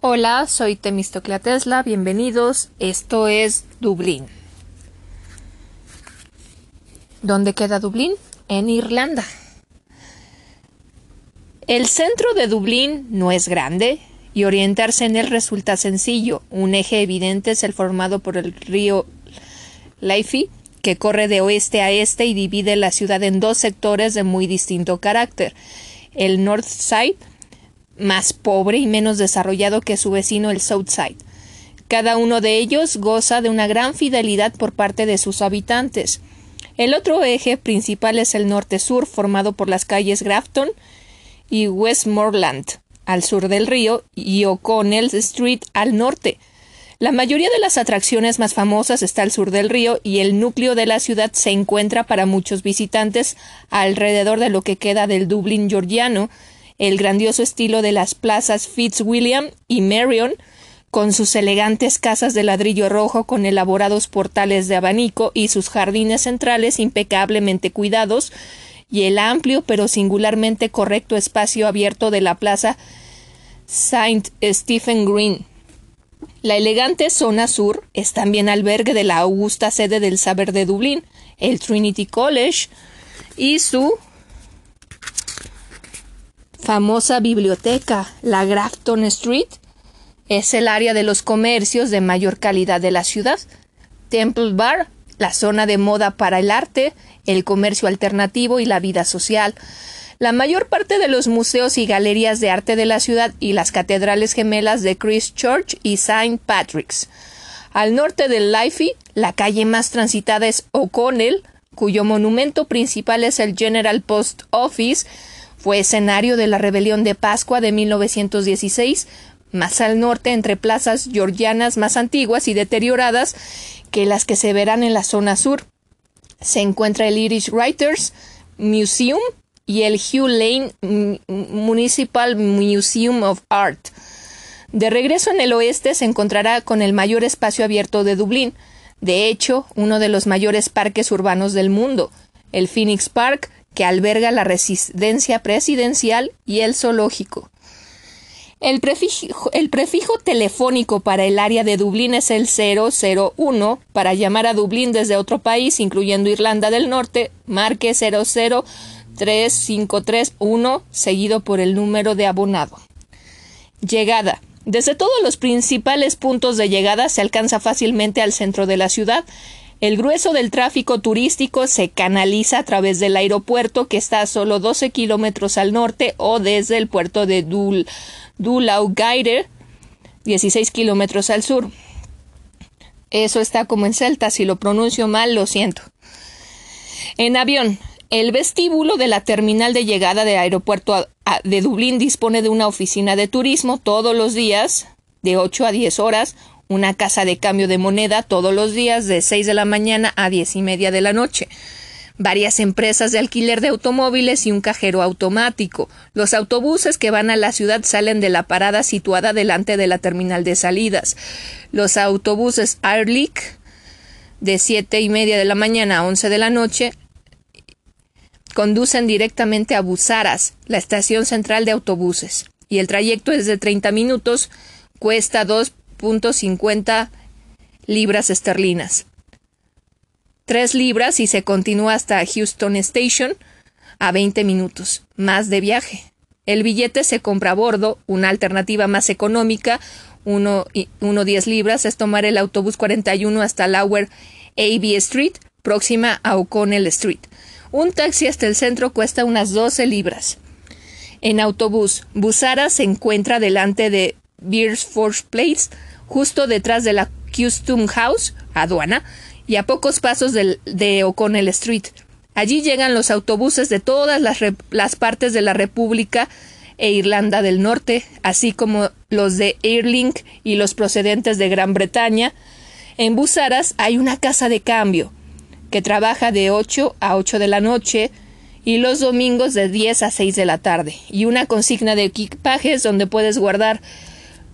Hola, soy Temistoclea Tesla, bienvenidos. Esto es Dublín. ¿Dónde queda Dublín? En Irlanda. El centro de Dublín no es grande y orientarse en él resulta sencillo. Un eje evidente es el formado por el río Liffey, que corre de oeste a este y divide la ciudad en dos sectores de muy distinto carácter. El North Side más pobre y menos desarrollado que su vecino el Southside. Cada uno de ellos goza de una gran fidelidad por parte de sus habitantes. El otro eje principal es el norte-sur, formado por las calles Grafton y Westmoreland, al sur del río, y O'Connell Street al norte. La mayoría de las atracciones más famosas está al sur del río y el núcleo de la ciudad se encuentra para muchos visitantes alrededor de lo que queda del Dublín georgiano, el grandioso estilo de las plazas Fitzwilliam y Marion, con sus elegantes casas de ladrillo rojo con elaborados portales de abanico y sus jardines centrales impecablemente cuidados, y el amplio pero singularmente correcto espacio abierto de la plaza Saint Stephen Green. La elegante zona sur es también albergue de la augusta sede del saber de Dublín, el Trinity College, y su famosa biblioteca, la Grafton Street, es el área de los comercios de mayor calidad de la ciudad. Temple Bar, la zona de moda para el arte, el comercio alternativo y la vida social. La mayor parte de los museos y galerías de arte de la ciudad y las catedrales gemelas de Christchurch y St. Patrick's. Al norte del Liffey, la calle más transitada es O'Connell, cuyo monumento principal es el General Post Office, fue escenario de la rebelión de Pascua de 1916, más al norte entre plazas georgianas más antiguas y deterioradas que las que se verán en la zona sur. Se encuentra el Irish Writers Museum y el Hugh Lane Municipal Museum of Art. De regreso en el oeste se encontrará con el mayor espacio abierto de Dublín, de hecho, uno de los mayores parques urbanos del mundo, el Phoenix Park, que alberga la residencia presidencial y el zoológico. El prefijo, el prefijo, telefónico para el área de Dublín es el 001. Para llamar a Dublín desde otro país, incluyendo Irlanda del Norte, marque 003531, seguido por el número de abonado. Llegada. Desde todos los principales puntos de llegada se alcanza fácilmente al centro de la ciudad. El grueso del tráfico turístico se canaliza a través del aeropuerto que está a solo 12 kilómetros al norte o desde el puerto de Dul Dulaugairer, 16 kilómetros al sur. Eso está como en celta, si lo pronuncio mal, lo siento. En avión, el vestíbulo de la terminal de llegada del aeropuerto de Dublín dispone de una oficina de turismo todos los días, de 8 a 10 horas, una casa de cambio de moneda todos los días de 6 de la mañana a 10 y media de la noche varias empresas de alquiler de automóviles y un cajero automático. Los autobuses que van a la ciudad salen de la parada situada delante de la terminal de salidas. Los autobuses Airleak de siete y media de la mañana a 11 de la noche conducen directamente a Busaras, la estación central de autobuses, y el trayecto es de 30 minutos, cuesta 2 2.50 libras esterlinas. 3 libras y se continúa hasta Houston Station a 20 minutos, más de viaje. El billete se compra a bordo, una alternativa más económica, 1.10 libras, es tomar el autobús 41 hasta Lower AB Street, próxima a O'Connell Street. Un taxi hasta el centro cuesta unas 12 libras. En autobús, Busara se encuentra delante de Beersford Place, justo detrás de la Custom House, aduana, y a pocos pasos de O'Connell Street. Allí llegan los autobuses de todas las, las, partes de la República e Irlanda del Norte, así como los de Airlink y los procedentes de Gran Bretaña. En Busaras hay una casa de cambio que trabaja de 8 a 8 de la noche y los domingos de 10 a 6 de la tarde, y una consigna de equipajes donde puedes guardar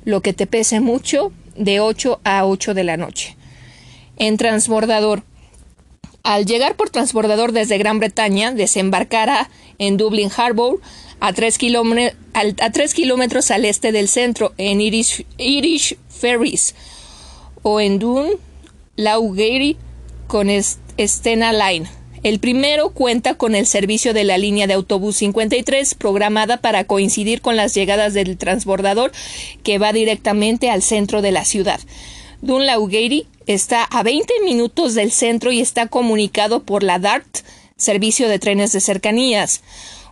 lo que te pese mucho de 8 a 8 de la noche. En transbordador. Al llegar por transbordador desde Gran Bretaña, desembarcará en Dublin Harbour a 3 kilómetros al este del centro, en Irish, Irish Ferries, o en Dun Laugary con Stena Line. El primero cuenta con el servicio de la línea de autobús 53 programada para coincidir con las llegadas del transbordador que va directamente al centro de la ciudad. Dunlaugary está a 20 minutos del centro y está comunicado por la DART, servicio de trenes de cercanías.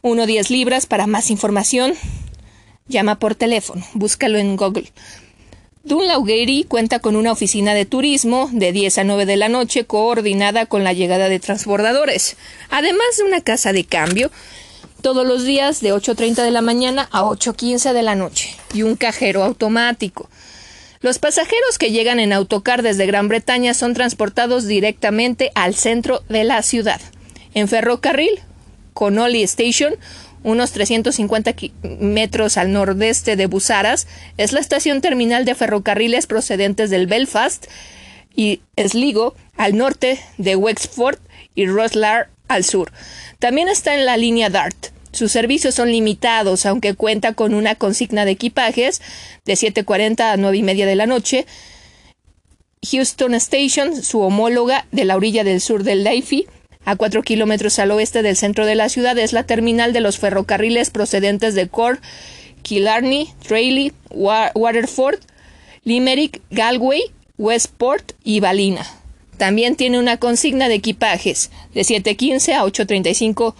1.10 libras para más información. Llama por teléfono, búscalo en Google. Dunlaugary cuenta con una oficina de turismo de 10 a 9 de la noche coordinada con la llegada de transbordadores, además de una casa de cambio todos los días de 8.30 de la mañana a 8.15 de la noche y un cajero automático. Los pasajeros que llegan en autocar desde Gran Bretaña son transportados directamente al centro de la ciudad. En ferrocarril, Connolly Station, unos 350 metros al nordeste de Busaras, es la estación terminal de ferrocarriles procedentes del Belfast y Sligo al norte de Wexford y Roslar al sur. También está en la línea DART. Sus servicios son limitados, aunque cuenta con una consigna de equipajes de 7.40 a 9 y media de la noche. Houston Station, su homóloga de la orilla del sur del Liffey, a cuatro kilómetros al oeste del centro de la ciudad es la terminal de los ferrocarriles procedentes de Cork, Killarney, Tralee, Waterford, Limerick, Galway, Westport y Balina. También tiene una consigna de equipajes de 7.15 a 8.35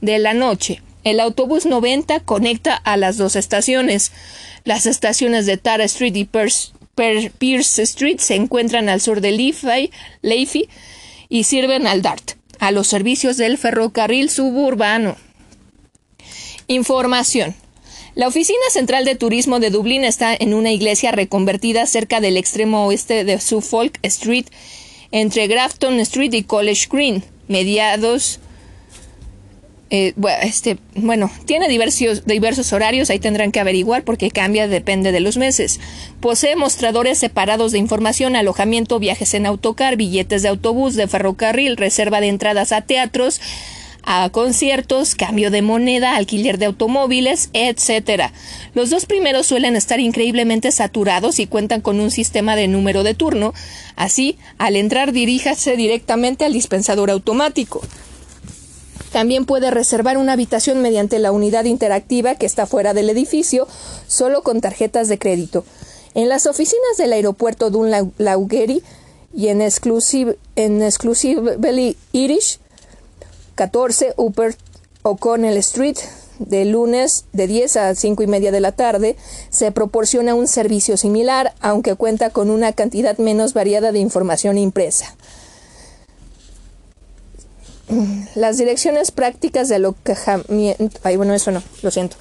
de la noche. El autobús 90 conecta a las dos estaciones. Las estaciones de Tara Street y Pierce, Street se encuentran al sur de Leafy y sirven al Dart a los servicios del ferrocarril suburbano. Información. La Oficina Central de Turismo de Dublín está en una iglesia reconvertida cerca del extremo oeste de Suffolk Street, entre Grafton Street y College Green, mediados eh, bueno, este, bueno, tiene diversos, diversos horarios, ahí tendrán que averiguar porque cambia, depende de los meses. Posee mostradores separados de información, alojamiento, viajes en autocar, billetes de autobús, de ferrocarril, reserva de entradas a teatros, a conciertos, cambio de moneda, alquiler de automóviles, etc. Los dos primeros suelen estar increíblemente saturados y cuentan con un sistema de número de turno. Así, al entrar diríjase directamente al dispensador automático. También puede reservar una habitación mediante la unidad interactiva que está fuera del edificio, solo con tarjetas de crédito. En las oficinas del aeropuerto Dunlaugary y en, Exclusive, en Exclusively Irish, 14 Upper O'Connell Street, de lunes de 10 a 5 y media de la tarde, se proporciona un servicio similar, aunque cuenta con una cantidad menos variada de información impresa. Las direcciones prácticas de alojamiento. Ay, bueno, eso no, lo siento.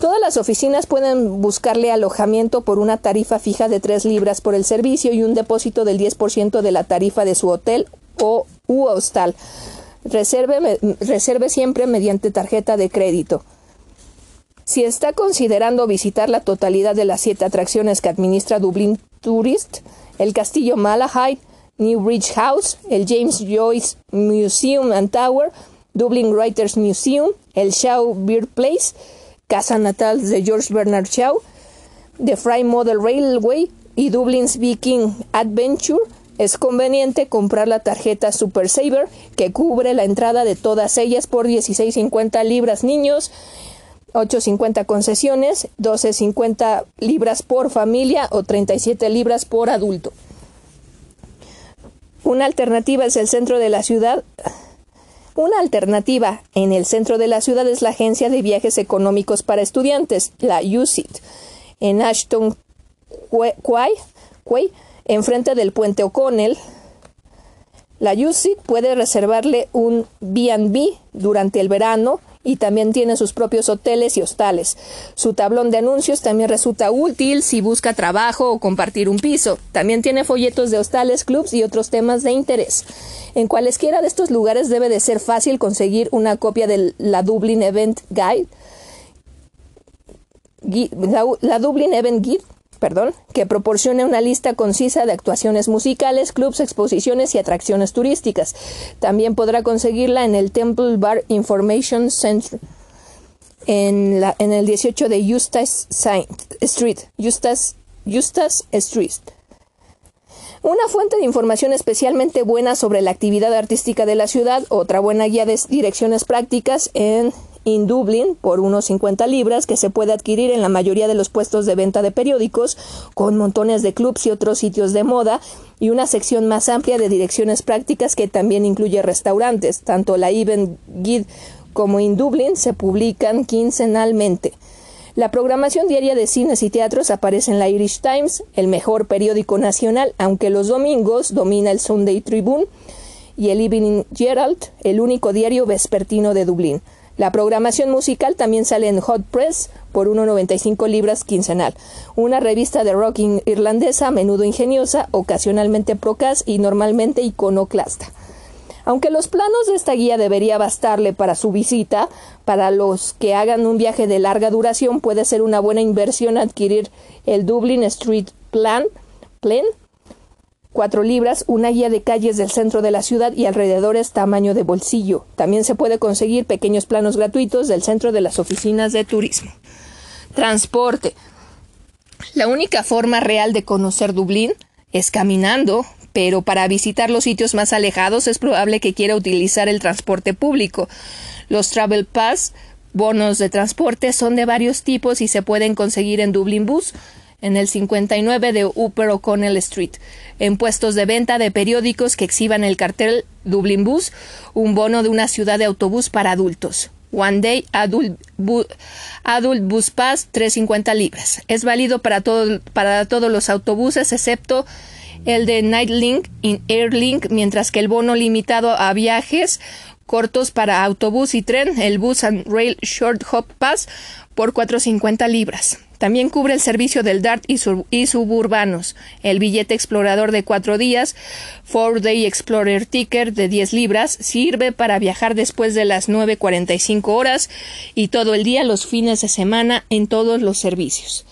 Todas las oficinas pueden buscarle alojamiento por una tarifa fija de 3 libras por el servicio y un depósito del 10% de la tarifa de su hotel o u hostal. Reserve, reserve siempre mediante tarjeta de crédito. Si está considerando visitar la totalidad de las siete atracciones que administra Dublin Tourist, el castillo Malahide, New Bridge House, el James Joyce Museum and Tower, Dublin Writers Museum, el Shaw Beer Place, casa natal de George Bernard Shaw, The Fry Model Railway y Dublin's Viking Adventure, es conveniente comprar la tarjeta Super Saver que cubre la entrada de todas ellas por 16.50 libras niños, 8.50 concesiones, 12.50 libras por familia o 37 libras por adulto. Una alternativa es el centro de la ciudad. Una alternativa en el centro de la ciudad es la Agencia de Viajes Económicos para Estudiantes, la UCIT, en Ashton Quay, enfrente del puente O'Connell. La UCIT puede reservarle un B&B durante el verano y también tiene sus propios hoteles y hostales. Su tablón de anuncios también resulta útil si busca trabajo o compartir un piso. También tiene folletos de hostales, clubs y otros temas de interés. En cualesquiera de estos lugares debe de ser fácil conseguir una copia de la Dublin Event Guide, la Dublin Event Guide perdón, que proporcione una lista concisa de actuaciones musicales, clubs, exposiciones y atracciones turísticas. También podrá conseguirla en el Temple Bar Information Center. en, el 18 de Eustace Street. Eustace Street. Una fuente de información especialmente buena sobre la actividad artística de la ciudad, otra buena guía de direcciones prácticas en In Dublin por unos 50 libras que se puede adquirir en la mayoría de los puestos de venta de periódicos, con montones de clubs y otros sitios de moda, y una sección más amplia de direcciones prácticas que también incluye restaurantes. Tanto la Even Guide como In Dublin se publican quincenalmente. La programación diaria de cines y teatros aparece en la Irish Times, el mejor periódico nacional, aunque los domingos domina el Sunday Tribune y el Evening Herald, el único diario vespertino de Dublín. La programación musical también sale en Hot Press por 1,95 libras quincenal, una revista de rock irlandesa a menudo ingeniosa, ocasionalmente procas y normalmente iconoclasta. Aunque los planos de esta guía debería bastarle para su visita, para los que hagan un viaje de larga duración puede ser una buena inversión adquirir el Dublin Street Plan, Plan 4 libras, una guía de calles del centro de la ciudad y alrededores tamaño de bolsillo. También se puede conseguir pequeños planos gratuitos del centro de las oficinas de turismo. Transporte. La única forma real de conocer Dublín es caminando, pero para visitar los sitios más alejados es probable que quiera utilizar el transporte público. Los Travel Pass, bonos de transporte, son de varios tipos y se pueden conseguir en Dublin Bus, en el 59 de Upper O'Connell Street, en puestos de venta de periódicos que exhiban el cartel Dublin Bus, un bono de una ciudad de autobús para adultos. One Day Adult, Bus Pass, 350 libras. Es válido para, para todos los autobuses excepto el de Nightlink y Airlink, mientras que el bono limitado a viajes cortos para autobús y tren, el Bus and Rail Short Hop Pass, por 450 libras. También cubre el servicio del DART y, suburbanos, el billete explorador de cuatro días, Four Day Explorer Ticker de 10 libras, sirve para viajar después de las 9.45 horas y todo el día los fines de semana en todos los servicios.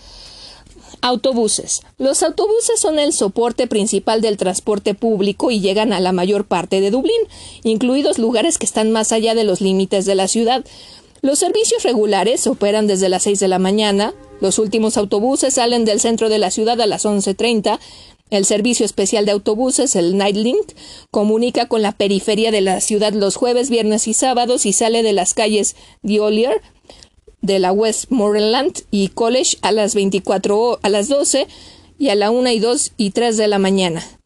Autobuses. Los autobuses son el soporte principal del transporte público y llegan a la mayor parte de Dublín, incluidos lugares que están más allá de los límites de la ciudad. Los servicios regulares operan desde las 6 de la mañana, los últimos autobuses salen del centro de la ciudad a las 11.30, el servicio especial de autobuses, el Nightlink, comunica con la periferia de la ciudad los jueves, viernes y sábados y sale de las calles Diolier, de la Westmoreland y College a las 24 a las 12 y a la 1 y 2 y 3 de la mañana.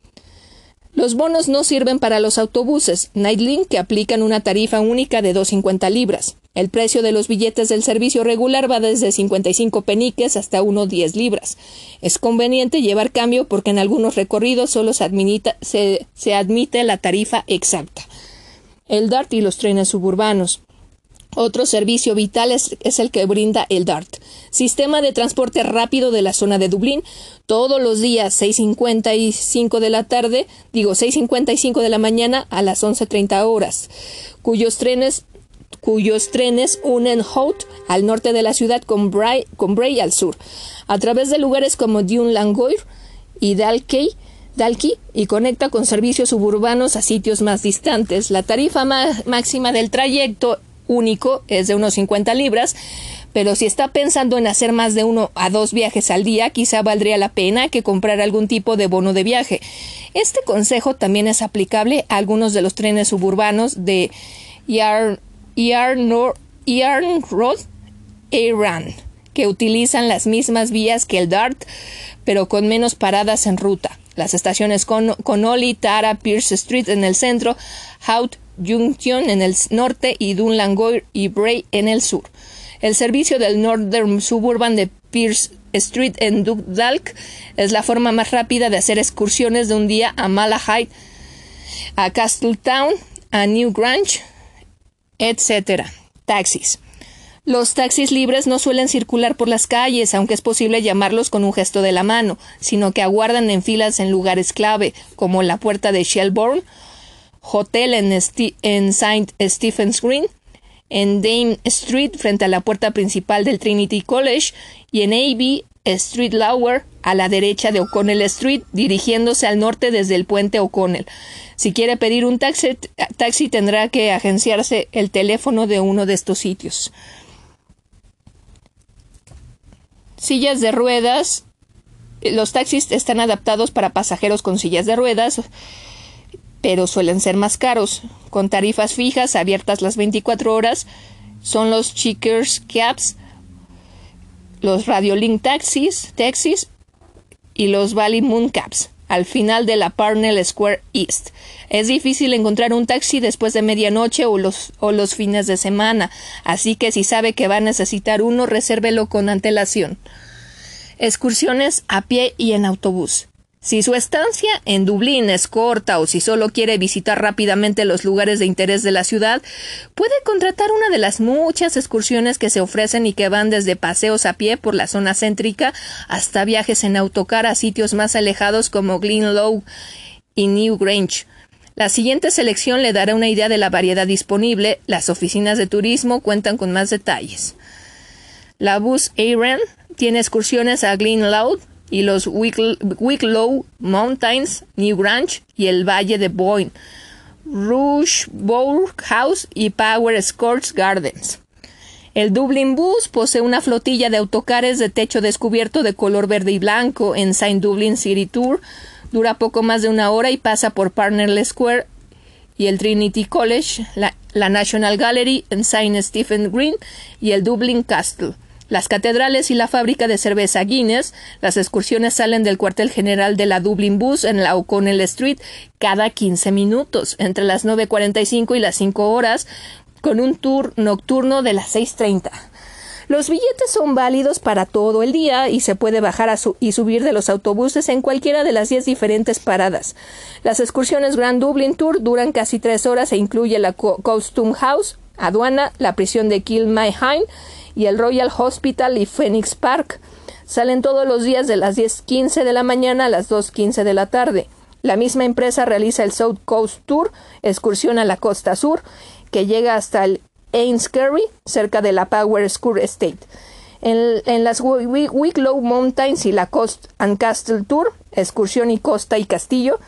Los bonos no sirven para los autobuses Nightlink que aplican una tarifa única de 2.50 libras. El precio de los billetes del servicio regular va desde 55 peniques hasta 1.10 libras. Es conveniente llevar cambio porque en algunos recorridos solo se, se, admite la tarifa exacta. El DART y los trenes suburbanos. Otro servicio vital es, el que brinda el DART, sistema de transporte rápido de la zona de Dublín, todos los días 6.55 de la tarde, digo 6.55 de la mañana a las 11.30 horas, cuyos trenes cuyos trenes unen Hout al norte de la ciudad con Bray, con Bray al sur, a través de lugares como Dune Langoir y Dalkey, Dalkey y conecta con servicios suburbanos a sitios más distantes. La tarifa máxima del trayecto único es de unos 50 libras, pero si está pensando en hacer más de uno a dos viajes al día, quizá valdría la pena que comprar algún tipo de bono de viaje. Este consejo también es aplicable a algunos de los trenes suburbanos de Yarn, Road e Iran, que utilizan las mismas vías que el DART, pero con menos paradas en ruta. Las estaciones con Tara, Pierce Street en el centro, Hout Junction en el norte y Dunlangoy y Bray en el sur. El servicio del Northern Suburban de Pierce Street en Dundalk es la forma más rápida de hacer excursiones de un día a Malahide, a Castletown, a New Grange, etc. Taxis. Los taxis libres no suelen circular por las calles, aunque es posible llamarlos con un gesto de la mano, sino que aguardan en filas en lugares clave, como la puerta de Shelbourne Hotel en, St. Stephen's Green, en Dame Street frente a la puerta principal del Trinity College y en A.B. Street Lower a la derecha de O'Connell Street, dirigiéndose al norte desde el puente O'Connell. Si quiere pedir un taxi tendrá que agenciarse el teléfono de uno de estos sitios. sillas de ruedas. Los taxis están adaptados para pasajeros con sillas de ruedas, pero suelen ser más caros, con tarifas fijas abiertas las 24 horas. Son los Checkers Cabs, los Radiolink Taxis, taxis y los Valley Moon Cabs al final de la Parnell Square East. Es difícil encontrar un taxi después de medianoche o los, o los fines de semana, así que si sabe que va a necesitar uno, resérvelo con antelación. Excursiones a pie y en autobús. Si su estancia en Dublín es corta o si solo quiere visitar rápidamente los lugares de interés de la ciudad, puede contratar una de las muchas excursiones que se ofrecen y que van desde paseos a pie por la zona céntrica hasta viajes en autocar a sitios más alejados como Glenlow y New Grange. La siguiente selección le dará una idea de la variedad disponible. Las oficinas de turismo cuentan con más detalles. La bus Aaron tiene excursiones a Glenlow, y los Wicklow Mountains, New Grange y el Valle de Boyne, Rushbourne House y Power Sports Gardens. El Dublin Bus posee una flotilla de autocares de techo descubierto de color verde y blanco en Saint Dublin City Tour. Dura poco más de una hora y pasa por Parnell Square y el Trinity College, la, la National Gallery en Saint Stephen Green y el Dublin Castle las catedrales y la fábrica de cerveza Guinness. Las excursiones salen del cuartel general de la Dublin Bus en la O'Connell Street cada 15 minutos, entre las 9.45 y las 5 horas, con un tour nocturno de las 6.30. Los billetes son válidos para todo el día y se puede bajar y subir de los autobuses en cualquiera de las 10 diferentes paradas. Las excursiones Grand Dublin Tour duran casi tres horas e incluye la Costume House, aduana, la prisión de Kilmainham y el Royal Hospital y Phoenix Park. Salen todos los días de las 10.15 de la mañana a las 2.15 de la tarde. La misma empresa realiza el South Coast Tour, excursión a la costa sur, que llega hasta el Ainskerry, cerca de la Power School Estate. En, las Wicklow Mountains y la Coast and Castle Tour, excursión y costa y castillo,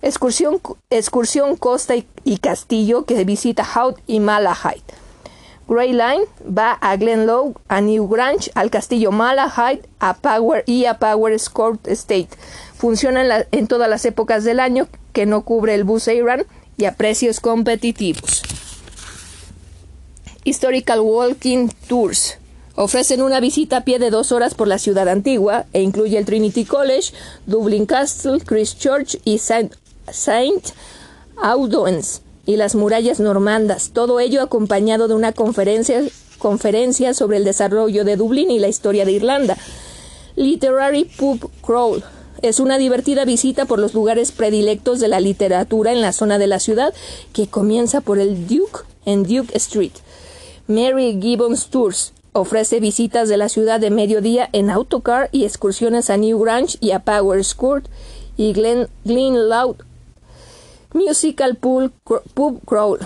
excursión, excursión costa y, castillo que visita Hout y Malahide. Grey Line va a Glenlow, a New Grange, al castillo Malahide, a Power y a Power Court State. Funciona en, todas las épocas del año que no cubre el bus Iran y a precios competitivos. Historical Walking Tours. Ofrecen una visita a pie de dos horas por la ciudad antigua e incluye el Trinity College, Dublin Castle, Christchurch y Saint, Saint y las murallas normandas, todo ello acompañado de una conferencia, conferencia sobre el desarrollo de Dublín y la historia de Irlanda. Literary Pub Crawl es una divertida visita por los lugares predilectos de la literatura en la zona de la ciudad que comienza por el Duke en Duke Street. Mary Gibbons Tours ofrece visitas de la ciudad de mediodía en autocar y excursiones a New Grange y a Power Court y Glen, Glen Loud Musical Pub Crawl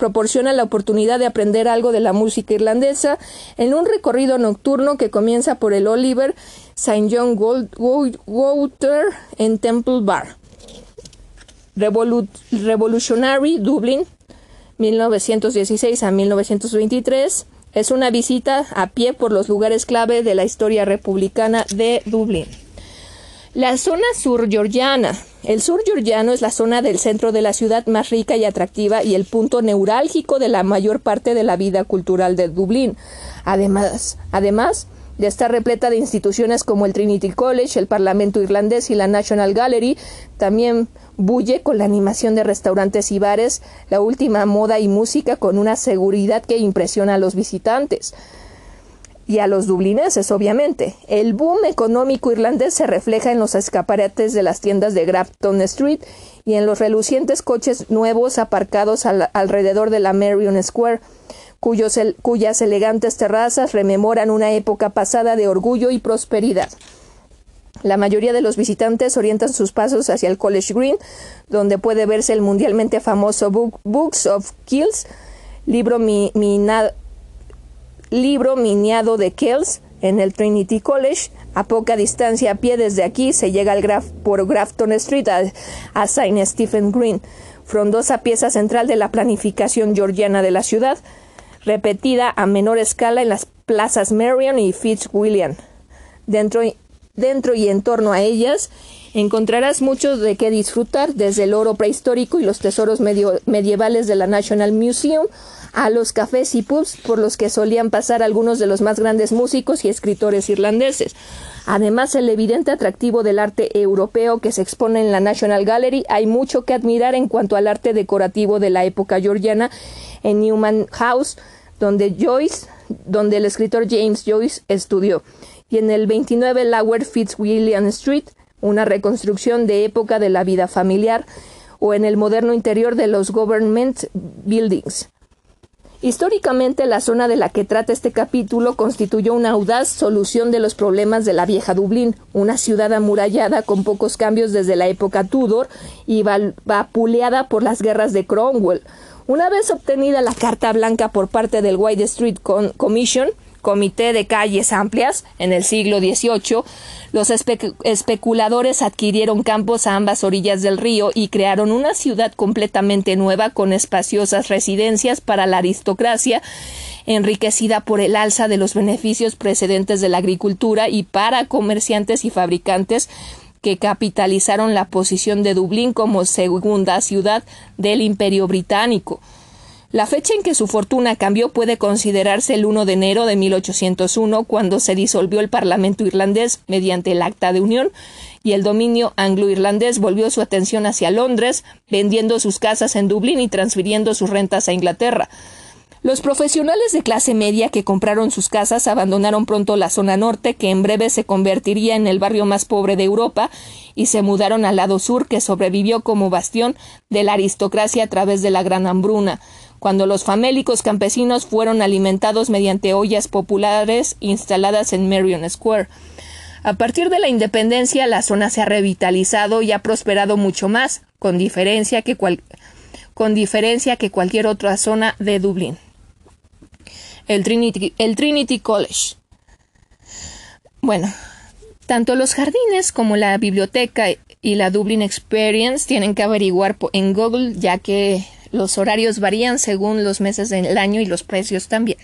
proporciona la oportunidad de aprender algo de la música irlandesa en un recorrido nocturno que comienza por el Oliver St. John Water en Temple Bar. Revolutionary Dublin 1916 a 1923 es una visita a pie por los lugares clave de la historia republicana de Dublín. La zona sur georgiana. El sur georgiano es la zona del centro de la ciudad más rica y atractiva y el punto neurálgico de la mayor parte de la vida cultural de Dublín. Además, además de estar repleta de instituciones como el Trinity College, el Parlamento Irlandés y la National Gallery, también bulle con la animación de restaurantes y bares, la última moda y música con una seguridad que impresiona a los visitantes y a los dublineses, obviamente. El boom económico irlandés se refleja en los escaparates de las tiendas de Grafton Street y en los relucientes coches nuevos aparcados alrededor de la Marion Square, cuyas elegantes terrazas rememoran una época pasada de orgullo y prosperidad. La mayoría de los visitantes orientan sus pasos hacia el College Green, donde puede verse el mundialmente famoso Books of Kills, libro mi, libro miniado de Kells en el Trinity College. A poca distancia a pie desde aquí se llega al por Grafton Street a, a St. Stephen Green, frondosa pieza central de la planificación georgiana de la ciudad, repetida a menor escala en las plazas Marion y Fitzwilliam. Dentro, dentro y en torno a ellas encontrarás mucho de qué disfrutar, desde el oro prehistórico y los tesoros medievales de la National Museum a los cafés y pubs por los que solían pasar algunos de los más grandes músicos y escritores irlandeses. Además, el evidente atractivo del arte europeo que se expone en la National Gallery, hay mucho que admirar en cuanto al arte decorativo de la época georgiana en Newman House, donde Joyce, donde el escritor James Joyce estudió, y en el 29 Lower Fitzwilliam Street, una reconstrucción de época de la vida familiar, o en el moderno interior de los Government Buildings. Históricamente, la zona de la que trata este capítulo constituyó una audaz solución de los problemas de la vieja Dublín, una ciudad amurallada con pocos cambios desde la época Tudor y vapuleada por las guerras de Cromwell. Una vez obtenida la Carta Blanca por parte del White Street Commission, Comité de Calles Amplias, en el siglo XVIII, los especuladores adquirieron campos a ambas orillas del río y crearon una ciudad completamente nueva con espaciosas residencias para la aristocracia, enriquecida por el alza de los beneficios precedentes de la agricultura y para comerciantes y fabricantes que capitalizaron la posición de Dublín como segunda ciudad del Imperio Británico. La fecha en que su fortuna cambió puede considerarse el 1 de enero de 1801, cuando se disolvió el Parlamento irlandés mediante el Acta de Unión, y el dominio anglo-irlandés volvió su atención hacia Londres, vendiendo sus casas en Dublín y transfiriendo sus rentas a Inglaterra. Los profesionales de clase media que compraron sus casas abandonaron pronto la zona norte, que en breve se convertiría en el barrio más pobre de Europa, y se mudaron al lado sur, que sobrevivió como bastión de la aristocracia a través de la Gran Hambruna cuando los famélicos campesinos fueron alimentados mediante ollas populares instaladas en Marion Square. A partir de la independencia, la zona se ha revitalizado y ha prosperado mucho más, con diferencia que, con diferencia que cualquier otra zona de Dublín. El Trinity, el Trinity College. Bueno, tanto los jardines como la biblioteca y la Dublin Experience tienen que averiguar en Google, ya que los horarios varían según los meses del año y los precios también.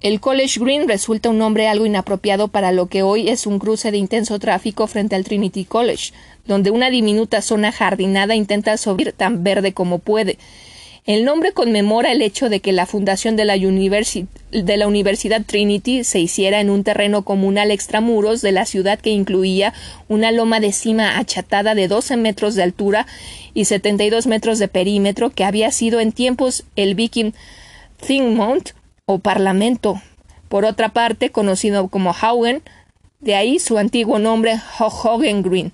El College Green resulta un nombre algo inapropiado para lo que hoy es un cruce de intenso tráfico frente al Trinity College, donde una diminuta zona jardinada intenta subir tan verde como puede. El nombre conmemora el hecho de que la fundación de la, Universidad Trinity se hiciera en un terreno comunal extramuros de la ciudad que incluía una loma de cima achatada de 12 metros de altura y 72 metros de perímetro que había sido en tiempos el Viking Thingmont o Parlamento. Por otra parte, conocido como Haugen, de ahí su antiguo nombre Hogen Green.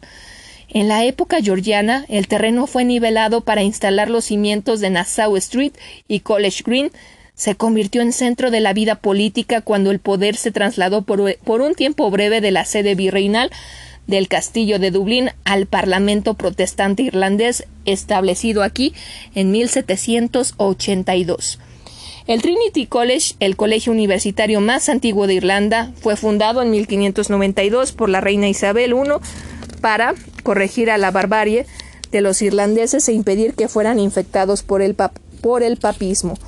En la época georgiana, el terreno fue nivelado para instalar los cimientos de Nassau Street y College Green. Se convirtió en centro de la vida política cuando el poder se trasladó por, un tiempo breve de la sede virreinal del castillo de Dublín al Parlamento protestante irlandés establecido aquí en 1782. El Trinity College, el colegio universitario más antiguo de Irlanda, fue fundado en 1592 por la reina Isabel I para corregir a la barbarie de los irlandeses e impedir que fueran infectados por el, por el papismo.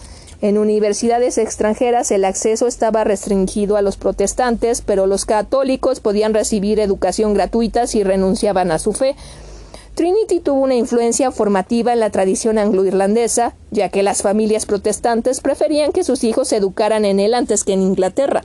En universidades extranjeras el acceso estaba restringido a los protestantes, pero los católicos podían recibir educación gratuita si renunciaban a su fe. Trinity tuvo una influencia formativa en la tradición anglo-irlandesa, ya que las familias protestantes preferían que sus hijos se educaran en él antes que en Inglaterra.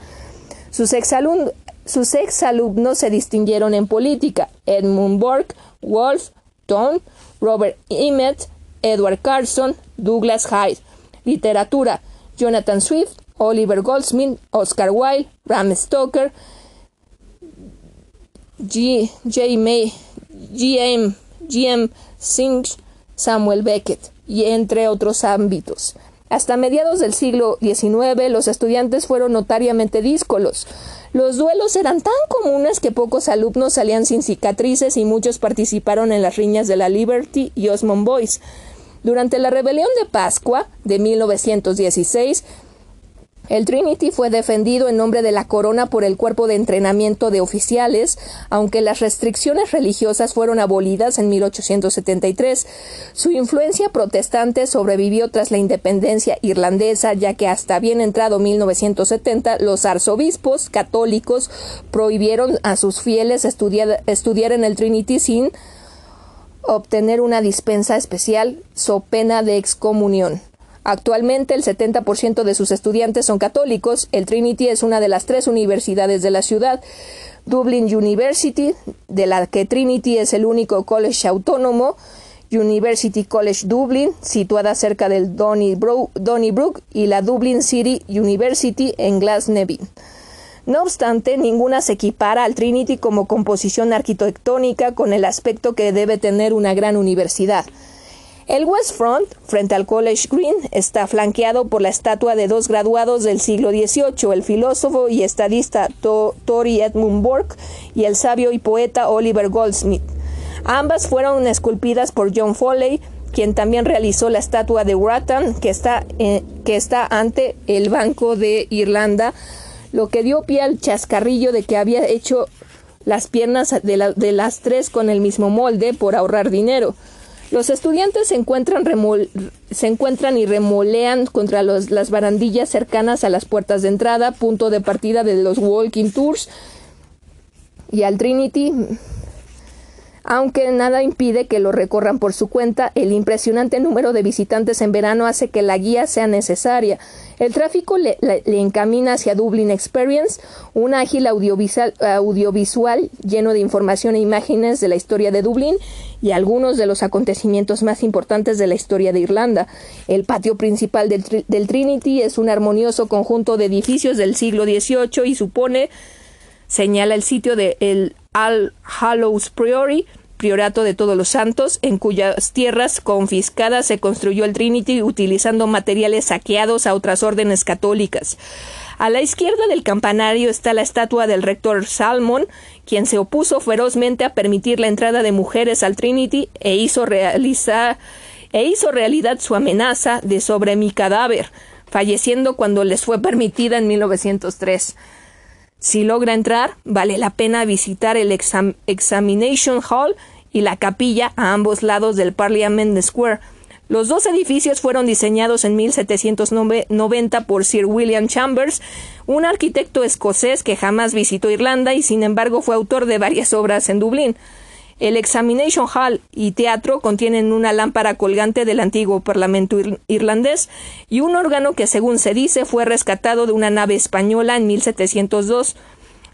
Sus, exalumnos sus exalumnos se distinguieron en política: Edmund Burke, Wolf, Tom, Robert Emmet, Edward Carson, Douglas Hyde. Literatura: Jonathan Swift, Oliver Goldsmith, Oscar Wilde, Bram Stoker, G. J. May. M. M. Singh, Samuel Beckett, y entre otros ámbitos. Hasta mediados del siglo XIX, los estudiantes fueron notariamente díscolos. Los duelos eran tan comunes que pocos alumnos salían sin cicatrices y muchos participaron en las riñas de la Liberty y Osmond Boys. Durante la rebelión de Pascua de 1916, El Trinity fue defendido en nombre de la corona por el cuerpo de entrenamiento de oficiales, aunque las restricciones religiosas fueron abolidas en 1873. Su influencia protestante sobrevivió tras la independencia irlandesa, ya que hasta bien entrado 1970 los arzobispos católicos prohibieron a sus fieles estudiar, estudiar en el Trinity sin obtener una dispensa especial, so pena de excomunión. Actualmente el 70% de sus estudiantes son católicos. El Trinity es una de las tres universidades de la ciudad. Dublin University, de la que Trinity es el único college autónomo. University College Dublin, situada cerca del Donnybrook, y la Dublin City University en Glasnevin. No obstante, ninguna se equipara al Trinity como composición arquitectónica con el aspecto que debe tener una gran universidad. El West Front, frente al College Green, está flanqueado por la estatua de dos graduados del siglo XVIII, el filósofo y estadista Tori Edmund Burke y el sabio y poeta Oliver Goldsmith. Ambas fueron esculpidas por John Foley, quien también realizó la estatua de Wratton, que está, eh, que está ante el Banco de Irlanda, lo que dio pie al chascarrillo de que había hecho las piernas de las tres con el mismo molde por ahorrar dinero. Los estudiantes se encuentran, se encuentran y remolean contra las barandillas cercanas a las puertas de entrada, punto de partida de los walking tours. Y al Trinity aunque nada impide que lo recorran por su cuenta, el impresionante número de visitantes en verano hace que la guía sea necesaria. El tráfico le, encamina hacia Dublin Experience, un ágil audiovisual, lleno de información e imágenes de la historia de Dublín y algunos de los acontecimientos más importantes de la historia de Irlanda. El patio principal del, del Trinity es un armonioso conjunto de edificios del siglo XVIII y supone señala el sitio de All Hallows Priory, Priorato de Todos los Santos, en cuyas tierras confiscadas se construyó el Trinity utilizando materiales saqueados a otras órdenes católicas. A la izquierda del campanario está la estatua del rector Salmon, quien se opuso ferozmente a permitir la entrada de mujeres al Trinity e hizo, e hizo realidad su amenaza de sobre mi cadáver, falleciendo cuando les fue permitida en 1903. Si logra entrar, vale la pena visitar el Examination Hall y la capilla a ambos lados del Parliament Square. Los dos edificios fueron diseñados en 1790 por Sir William Chambers, un arquitecto escocés que jamás visitó Irlanda y sin embargo fue autor de varias obras en Dublín. El Examination Hall y teatro contienen una lámpara colgante del antiguo Parlamento irlandés y un órgano que, según se dice, fue rescatado de una nave española en 1702.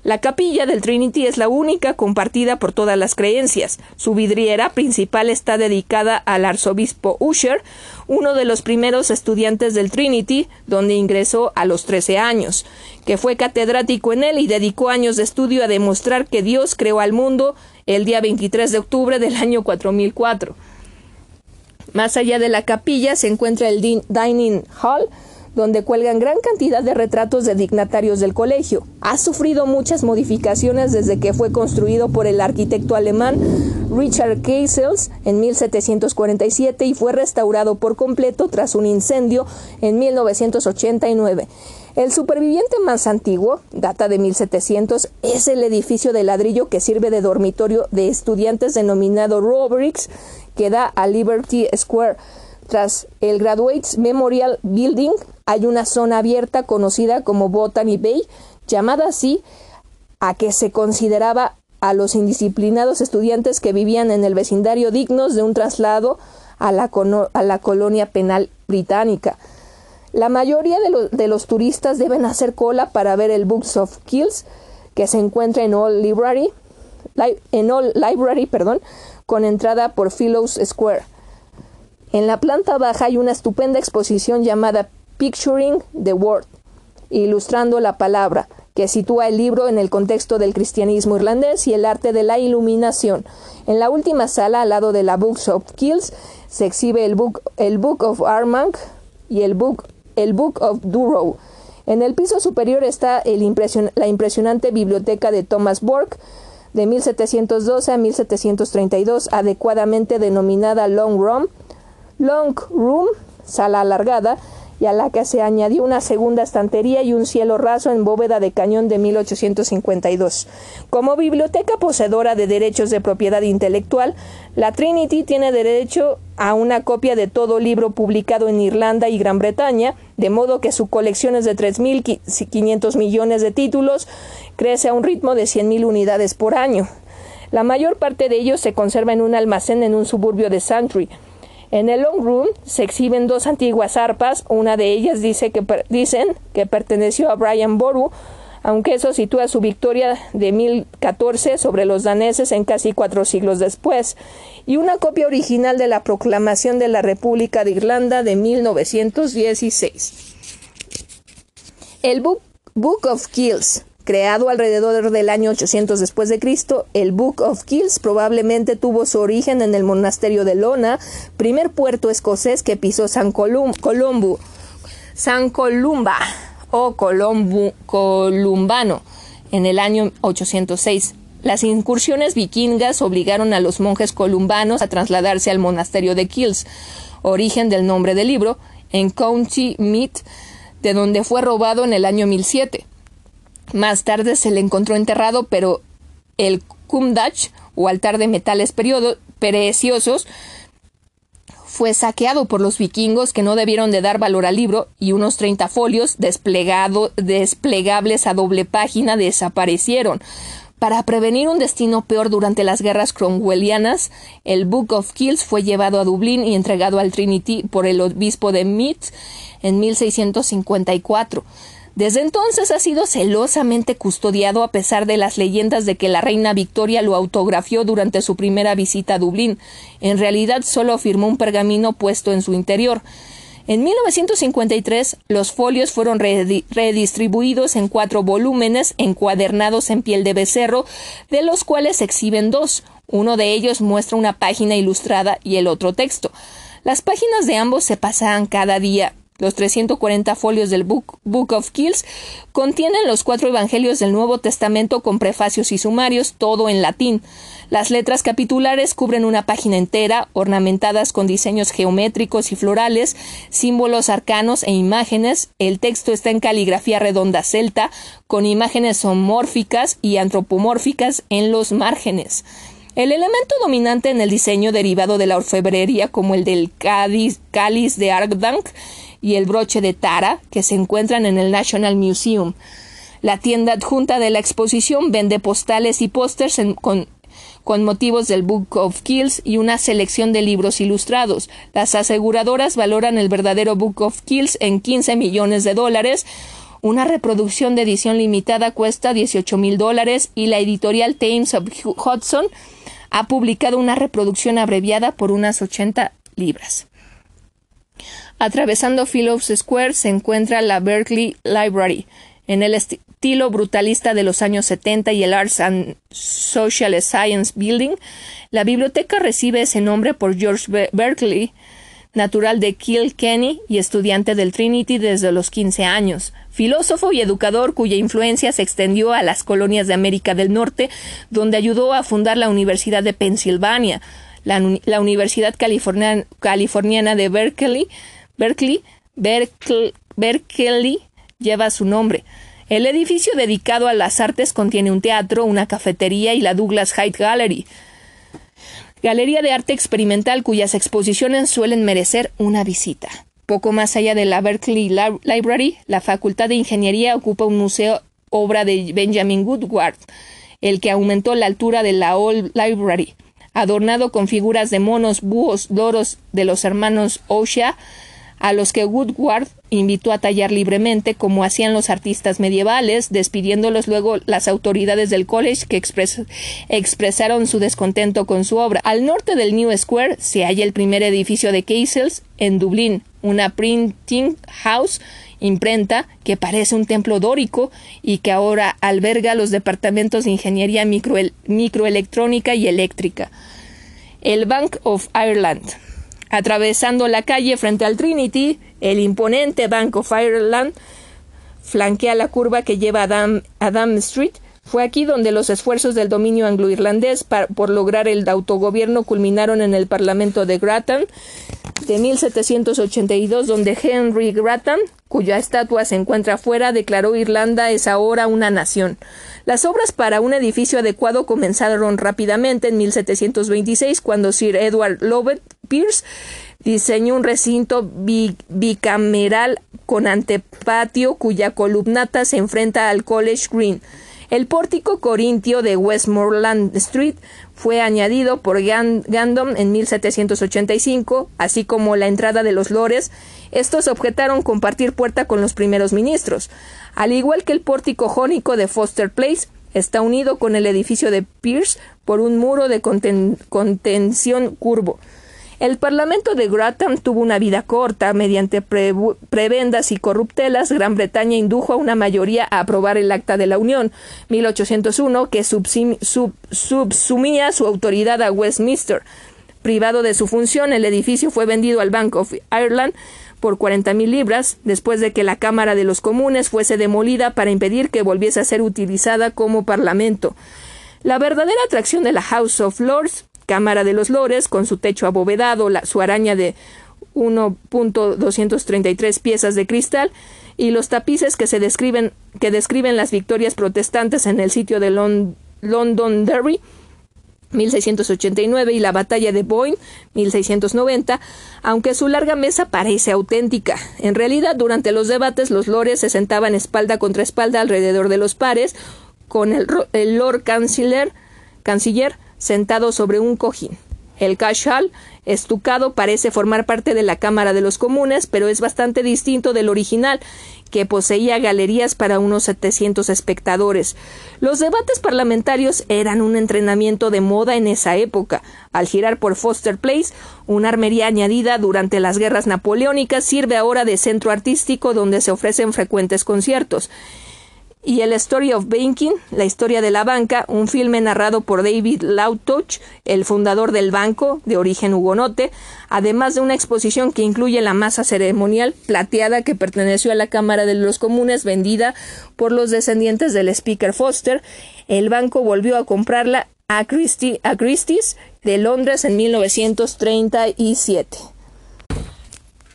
La capilla del Trinity es la única compartida por todas las creencias. Su vidriera principal está dedicada al arzobispo Usher, uno de los primeros estudiantes del Trinity, donde ingresó a los 13 años, que fue catedrático en él y dedicó años de estudio a demostrar que Dios creó al mundo el día 23 de octubre del año 4004. Más allá de la capilla se encuentra el Dining Hall, donde cuelgan gran cantidad de retratos de dignatarios del colegio. Ha sufrido muchas modificaciones desde que fue construido por el arquitecto alemán Richard Keisels en 1747 y fue restaurado por completo tras un incendio en 1989. El superviviente más antiguo, data de 1700, es el edificio de ladrillo que sirve de dormitorio de estudiantes denominado Robrix, que da a Liberty Square. Tras el Graduates Memorial Building hay una zona abierta conocida como Botany Bay, llamada así a que se consideraba a los indisciplinados estudiantes que vivían en el vecindario dignos de un traslado a la, a la colonia penal británica. La mayoría de, los turistas deben hacer cola para ver el Books of Kills, que se encuentra en All Library, en All Library perdón, con entrada por Philos Square. En la planta baja hay una estupenda exposición llamada Picturing the World, ilustrando la palabra, que sitúa el libro en el contexto del cristianismo irlandés y el arte de la iluminación. En la última sala, al lado de la Books of Kills, se exhibe el Book, el Book of Armagh y el Book el Book of Durrow. En el piso superior está la impresionante biblioteca de Thomas Burke de 1712 a 1732, adecuadamente denominada Long Room, Long Room, sala alargada, y a la que se añadió una segunda estantería y un cielo raso en bóveda de cañón de 1852. Como biblioteca poseedora de derechos de propiedad intelectual, la Trinity tiene derecho a una copia de todo libro publicado en Irlanda y Gran Bretaña, de modo que su colección es de 3.500 millones de títulos, crece a un ritmo de 100.000 unidades por año. La mayor parte de ellos se conserva en un almacén en un suburbio de Santry. En el Long Room se exhiben dos antiguas arpas, una de ellas dice que dicen que perteneció a Brian Boru, aunque eso sitúa su victoria de 1014 sobre los daneses en casi cuatro siglos después, y una copia original de la Proclamación de la República de Irlanda de 1916. El Book of Kills Creado alrededor del año 800 después de Cristo, el Book of Kills probablemente tuvo su origen en el monasterio de Lona, primer puerto escocés que pisó San Columbo, San Columba o Columbano en el año 806. Las incursiones vikingas obligaron a los monjes columbanos a trasladarse al monasterio de Kills, origen del nombre del libro, en County Meath, de donde fue robado en el año 1007. Más tarde se le encontró enterrado, pero el Kumdach, o altar de metales preciosos, fue saqueado por los vikingos que no debieron de dar valor al libro y unos 30 folios desplegables a doble página desaparecieron. Para prevenir un destino peor durante las guerras cromwellianas, el Book of Kills fue llevado a Dublín y entregado al Trinity por el obispo de Meath en 1654. Desde entonces ha sido celosamente custodiado a pesar de las leyendas de que la reina Victoria lo autografió durante su primera visita a Dublín. En realidad solo firmó un pergamino puesto en su interior. En 1953, los folios fueron redistribuidos en cuatro volúmenes encuadernados en piel de becerro, de los cuales se exhiben dos. Uno de ellos muestra una página ilustrada y el otro texto. Las páginas de ambos se pasaban cada día los 340 folios del Book, of Kills contienen los cuatro evangelios del Nuevo Testamento con prefacios y sumarios, todo en latín. Las letras capitulares cubren una página entera, ornamentadas con diseños geométricos y florales, símbolos arcanos e imágenes. El texto está en caligrafía redonda celta, con imágenes homórficas y antropomórficas en los márgenes. El elemento dominante en el diseño derivado de la orfebrería, como el del cáliz, de Arkdank, y el broche de Tara, que se encuentran en el National Museum. La tienda adjunta de la exposición vende postales y pósters con, con motivos del Book of Kills y una selección de libros ilustrados. Las aseguradoras valoran el verdadero Book of Kills en 15 millones de dólares. Una reproducción de edición limitada cuesta 18 mil dólares y la editorial Thames of Hudson ha publicado una reproducción abreviada por unas 80 libras. Atravesando Phillips Square se encuentra la Berkeley Library, en el estilo brutalista de los años 70 y el Arts and Social Science Building. La biblioteca recibe ese nombre por George Berkeley, natural de Kilkenny y estudiante del Trinity desde los 15 años, filósofo y educador cuya influencia se extendió a las colonias de América del Norte, donde ayudó a fundar la Universidad de Pensilvania, la, Universidad Californiana de Berkeley, Berkeley, Berkeley, lleva su nombre. El edificio dedicado a las artes contiene un teatro, una cafetería y la Douglas Hyde Gallery, galería de arte experimental cuyas exposiciones suelen merecer una visita. Poco más allá de la Berkeley Library, la Facultad de Ingeniería ocupa un museo obra de Benjamin Woodward, el que aumentó la altura de la Old Library, adornado con figuras de monos, búhos, loros de los hermanos Osha, a los que Woodward invitó a tallar libremente como hacían los artistas medievales, despidiéndolos luego las autoridades del college que expresaron su descontento con su obra. Al norte del New Square se halla el primer edificio de Casels en Dublín, una printing house imprenta que parece un templo dórico y que ahora alberga los departamentos de ingeniería microelectrónica y eléctrica. El Bank of Ireland Atravesando la calle frente al Trinity, el imponente Bank of Ireland flanquea la curva que lleva a Adam, Street. Fue aquí donde los esfuerzos del dominio anglo-irlandés por lograr el autogobierno culminaron en el Parlamento de Grattan de 1782, donde Henry Grattan, cuya estatua se encuentra afuera, declaró Irlanda es ahora una nación. Las obras para un edificio adecuado comenzaron rápidamente en 1726, cuando Sir Edward Lovett Pierce diseñó un recinto bicameral con antepatio cuya columnata se enfrenta al College Green. El pórtico corintio de Westmoreland Street fue añadido por Gandom en 1785, así como la entrada de los lores. Estos objetaron compartir puerta con los primeros ministros. Al igual que el pórtico jónico de Foster Place, está unido con el edificio de Pierce por un muro de contención curvo. El Parlamento de Grattan tuvo una vida corta. Mediante prebendas y corruptelas, Gran Bretaña indujo a una mayoría a aprobar el Acta de la Unión 1801 que subsumía su autoridad a Westminster. Privado de su función, el edificio fue vendido al Bank of Ireland por 40.000 libras, después de que la Cámara de los Comunes fuese demolida para impedir que volviese a ser utilizada como Parlamento. La verdadera atracción de la House of Lords Cámara de los Lores, con su techo abovedado, su araña de 1.233 piezas de cristal y los tapices que se describen que describen las victorias protestantes en el sitio de Londonderry 1689 y la batalla de Boyne 1690, aunque su larga mesa parece auténtica. En realidad, durante los debates los lores se sentaban espalda contra espalda alrededor de los pares, con el Lord Canciller, canciller sentado sobre un cojín. El cashal estucado parece formar parte de la Cámara de los Comunes, pero es bastante distinto del original, que poseía galerías para unos 700 espectadores. Los debates parlamentarios eran un entrenamiento de moda en esa época. Al girar por Foster Place, una armería añadida durante las guerras napoleónicas sirve ahora de centro artístico donde se ofrecen frecuentes conciertos y el Story of Banking, la historia de la banca, un filme narrado por David Lautoch, el fundador del banco, de origen hugonote, además de una exposición que incluye la masa ceremonial plateada que perteneció a la Cámara de los Comunes vendida por los descendientes del Speaker Foster. El banco volvió a comprarla a, Christie, a Christie's de Londres en 1937.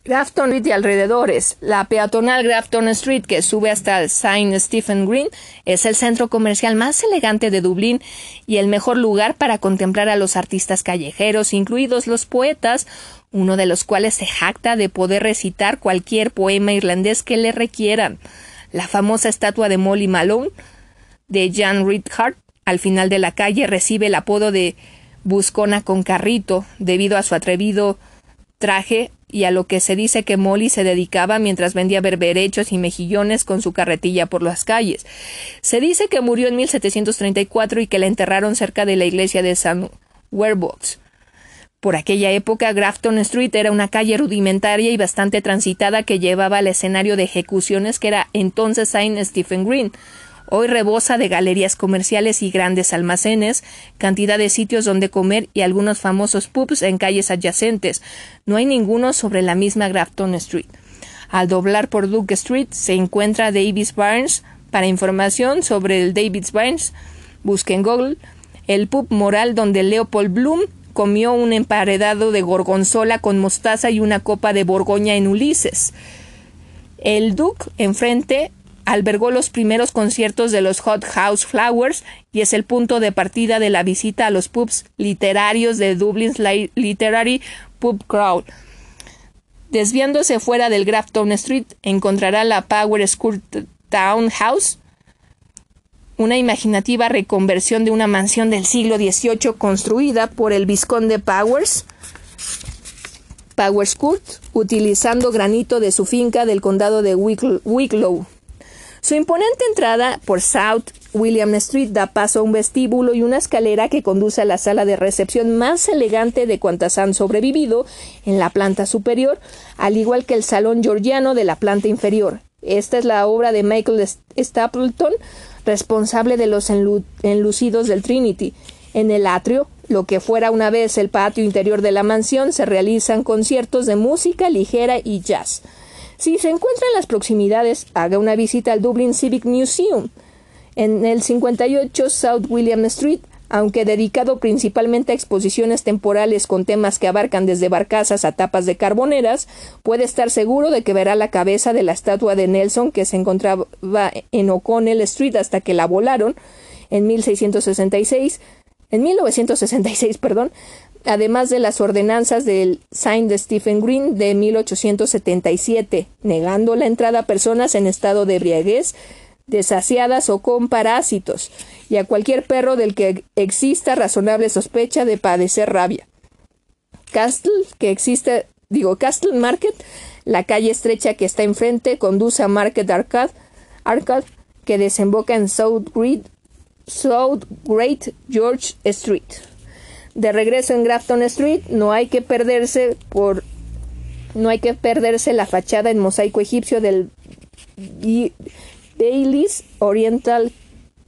Grafton Street y alrededores. La peatonal Grafton Street, que sube hasta el Saint Stephen Green, es el centro comercial más elegante de Dublín y el mejor lugar para contemplar a los artistas callejeros, incluidos los poetas, uno de los cuales se jacta de poder recitar cualquier poema irlandés que le requieran. La famosa estatua de Molly Malone de Jan Ridhart al final de la calle recibe el apodo de Buscona con carrito debido a su atrevido traje y a lo que se dice que Molly se dedicaba mientras vendía berberechos y mejillones con su carretilla por las calles. Se dice que murió en 1734 y que la enterraron cerca de la iglesia de San Werebox. Por aquella época, Grafton Street era una calle rudimentaria y bastante transitada que llevaba al escenario de ejecuciones que era entonces Saint Stephen Green, Hoy rebosa de galerías comerciales y grandes almacenes, cantidad de sitios donde comer y algunos famosos pubs en calles adyacentes. No hay ninguno sobre la misma Grafton Street. Al doblar por Duke Street se encuentra Davis Barnes. Para información sobre el Davis Barnes, busque en Google el pub moral donde Leopold Bloom comió un emparedado de gorgonzola con mostaza y una copa de Borgoña en Ulises. El Duke enfrente albergó los primeros conciertos de los Hot House Flowers y es el punto de partida de la visita a los pubs literarios de Dublin's Literary Pub Crawl. Desviándose fuera del Grafton Street encontrará la Power School Town House, una imaginativa reconversión de una mansión del siglo XVIII construida por el Visconde Powers, Powers Court, utilizando granito de su finca del condado de Wicklow. Su imponente entrada por South William Street da paso a un vestíbulo y una escalera que conduce a la sala de recepción más elegante de cuantas han sobrevivido en la planta superior, al igual que el salón georgiano de la planta inferior. Esta es la obra de Michael Stapleton, responsable de los enlucidos del Trinity. En el atrio, lo que fuera una vez el patio interior de la mansión, se realizan conciertos de música ligera y jazz. Si se encuentra en las proximidades, haga una visita al Dublin Civic Museum. En el 58 South William Street aunque dedicado principalmente a exposiciones temporales con temas que abarcan desde barcazas a tapas de carboneras, puede estar seguro de que verá la cabeza de la estatua de Nelson que se encontraba en O'Connell Street hasta que la volaron en 1666, en 1966, perdón, además de las ordenanzas del Saint de Stephen Green de 1877, negando la entrada a personas en estado de embriaguez, desasiadas o con parásitos, y a cualquier perro del que exista razonable sospecha de padecer rabia. Castle, que existe, digo, Castle Market, la calle estrecha que está enfrente, conduce a Market Arcade, Arcade que desemboca en South Great, South Great George Street. De regreso en Grafton Street, no hay que perderse por no hay que perderse la fachada en mosaico egipcio del Baileys Oriental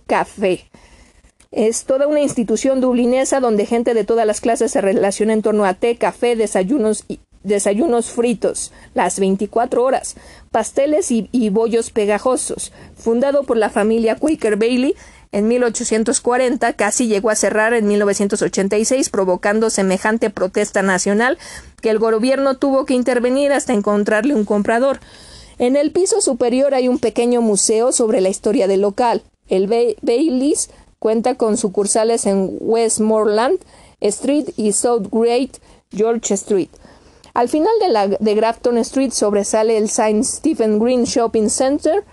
Café. Es toda una institución dublinesa donde gente de todas las clases se relaciona en torno a té, café, desayunos y desayunos fritos, las 24 horas, pasteles y, y, bollos pegajosos. Fundado por la familia Quaker Bailey en 1840, casi llegó a cerrar en 1986, provocando semejante protesta nacional que el gobierno tuvo que intervenir hasta encontrarle un comprador. En el piso superior hay un pequeño museo sobre la historia del local. El Baileys cuenta con sucursales en Westmoreland Street y South Great George Street. Al final de, la, de Grafton Street sobresale el St. Stephen Green Shopping Center,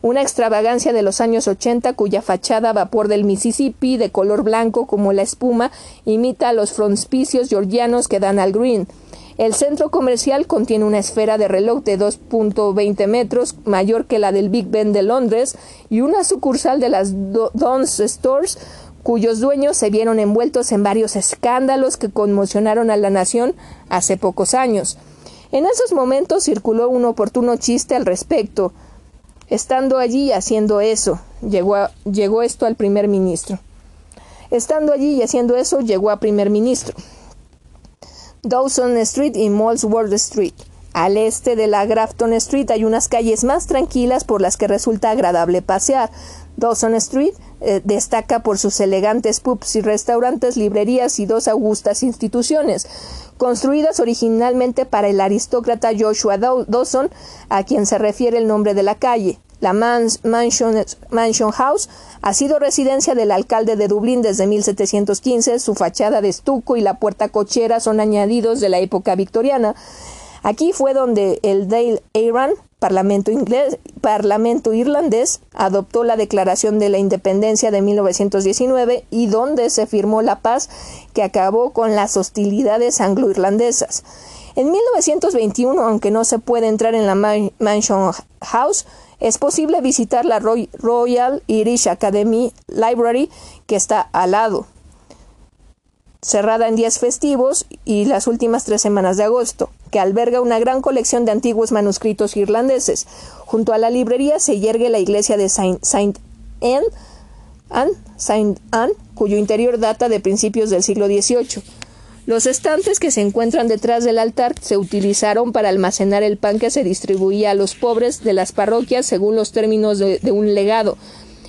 una extravagancia de los años 80 cuya fachada vapor del Mississippi de color blanco como la espuma imita a los frontispicios georgianos que dan al Green. El centro comercial contiene una esfera de reloj de 2.20 metros, mayor que la del Big Ben de Londres, y una sucursal de las Don's Stores, cuyos dueños se vieron envueltos en varios escándalos que conmocionaron a la nación hace pocos años. En esos momentos circuló un oportuno chiste al respecto. Estando allí haciendo eso, llegó, llegó esto al primer ministro. Estando allí y haciendo eso, llegó a primer ministro. Dawson Street y Molesworth Street. Al este de la Grafton Street hay unas calles más tranquilas por las que resulta agradable pasear. Dawson Street eh, destaca por sus elegantes pubs y restaurantes, librerías y dos augustas instituciones, construidas originalmente para el aristócrata Joshua Dawson, a quien se refiere el nombre de la calle. La Mansion, House ha sido residencia del alcalde de Dublín desde 1715. Su fachada de estuco y la puerta cochera son añadidos de la época victoriana. Aquí fue donde el parlamento, inglés, parlamento irlandés, adoptó la Declaración de la Independencia de 1919 y donde se firmó la paz que acabó con las hostilidades anglo-irlandesas. En 1921, aunque no se puede entrar en la Mansion House, es posible visitar la Royal Irish Academy Library, que está al lado, cerrada en días festivos y las últimas tres semanas de agosto, que alberga una gran colección de antiguos manuscritos irlandeses. Junto a la librería se yergue la iglesia de Saint, Anne, Saint Anne, cuyo interior data de principios del siglo XVIII. Los estantes que se encuentran detrás del altar se utilizaron para almacenar el pan que se distribuía a los pobres de las parroquias según los términos de, un legado.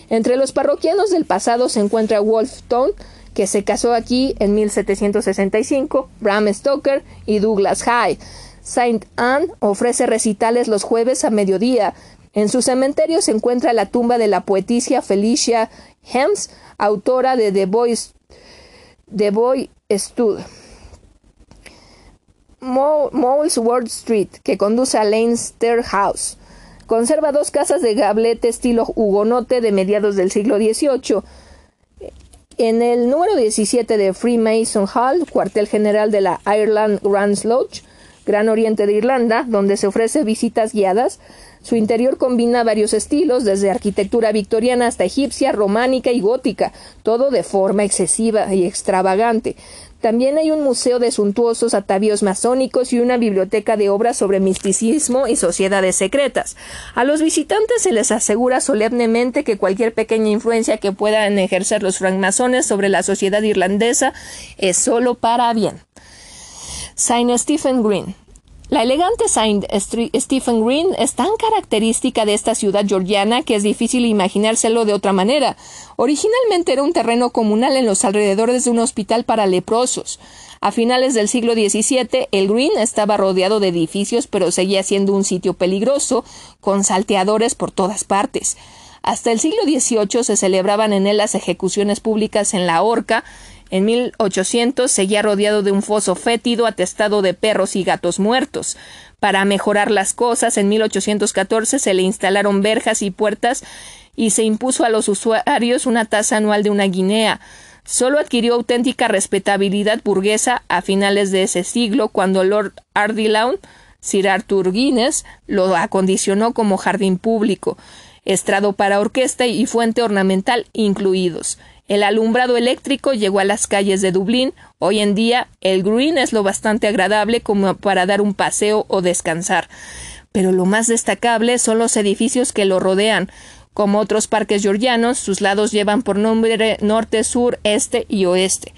Entre los parroquianos del pasado se encuentra Wolf Tone, que se casó aquí en 1765, Bram Stoker y Douglas Hyde. Saint Anne ofrece recitales los jueves a mediodía. En su cementerio se encuentra la tumba de la poetisa Felicia Hems, autora de The Boy, The Boy Stud. Molesworth Street, que conduce a Leinster House. Conserva dos casas de gablete estilo hugonote de mediados del siglo XVIII. En el número 17 de Freemason Hall, cuartel general de la Ireland Grand Lodge, Gran Oriente de Irlanda, donde se ofrece visitas guiadas, su interior combina varios estilos, desde arquitectura victoriana hasta egipcia, románica y gótica, todo de forma excesiva y extravagante. También hay un museo de suntuosos atavíos masónicos y una biblioteca de obras sobre misticismo y sociedades secretas. A los visitantes se les asegura solemnemente que cualquier pequeña influencia que puedan ejercer los francmasones sobre la sociedad irlandesa es solo para bien. Stephen Green. La elegante Saint Stephen Green es tan característica de esta ciudad georgiana que es difícil imaginárselo de otra manera. Originalmente era un terreno comunal en los alrededores de un hospital para leprosos. A finales del siglo XVII, el Green estaba rodeado de edificios, pero seguía siendo un sitio peligroso, con salteadores por todas partes. Hasta el siglo XVIII se celebraban en él las ejecuciones públicas en la horca, en 1800 seguía rodeado de un foso fétido atestado de perros y gatos muertos. Para mejorar las cosas, en 1814 se le instalaron verjas y puertas y se impuso a los usuarios una tasa anual de una guinea. Solo adquirió auténtica respetabilidad burguesa a finales de ese siglo, cuando Lord Ardilaun, Sir Arthur Guinness, lo acondicionó como jardín público, estrado para orquesta y fuente ornamental incluidos. El alumbrado eléctrico llegó a las calles de Dublín. Hoy en día el Green es lo bastante agradable como para dar un paseo o descansar. Pero lo más destacable son los edificios que lo rodean. Como otros parques georgianos, sus lados llevan por nombre norte, sur, este y oeste.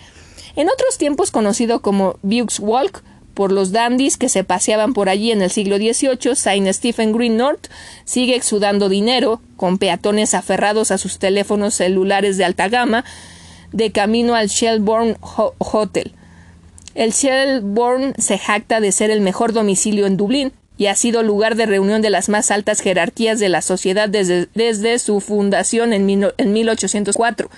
En otros tiempos conocido como Bukes Walk, por los dandies que se paseaban por allí en el siglo XVIII, Saint Stephen Green North sigue exudando dinero, con peatones aferrados a sus teléfonos celulares de alta gama, de camino al Shelbourne Hotel. El Shelbourne se jacta de ser el mejor domicilio en Dublín y ha sido lugar de reunión de las más altas jerarquías de la sociedad desde, su fundación en, en 1804.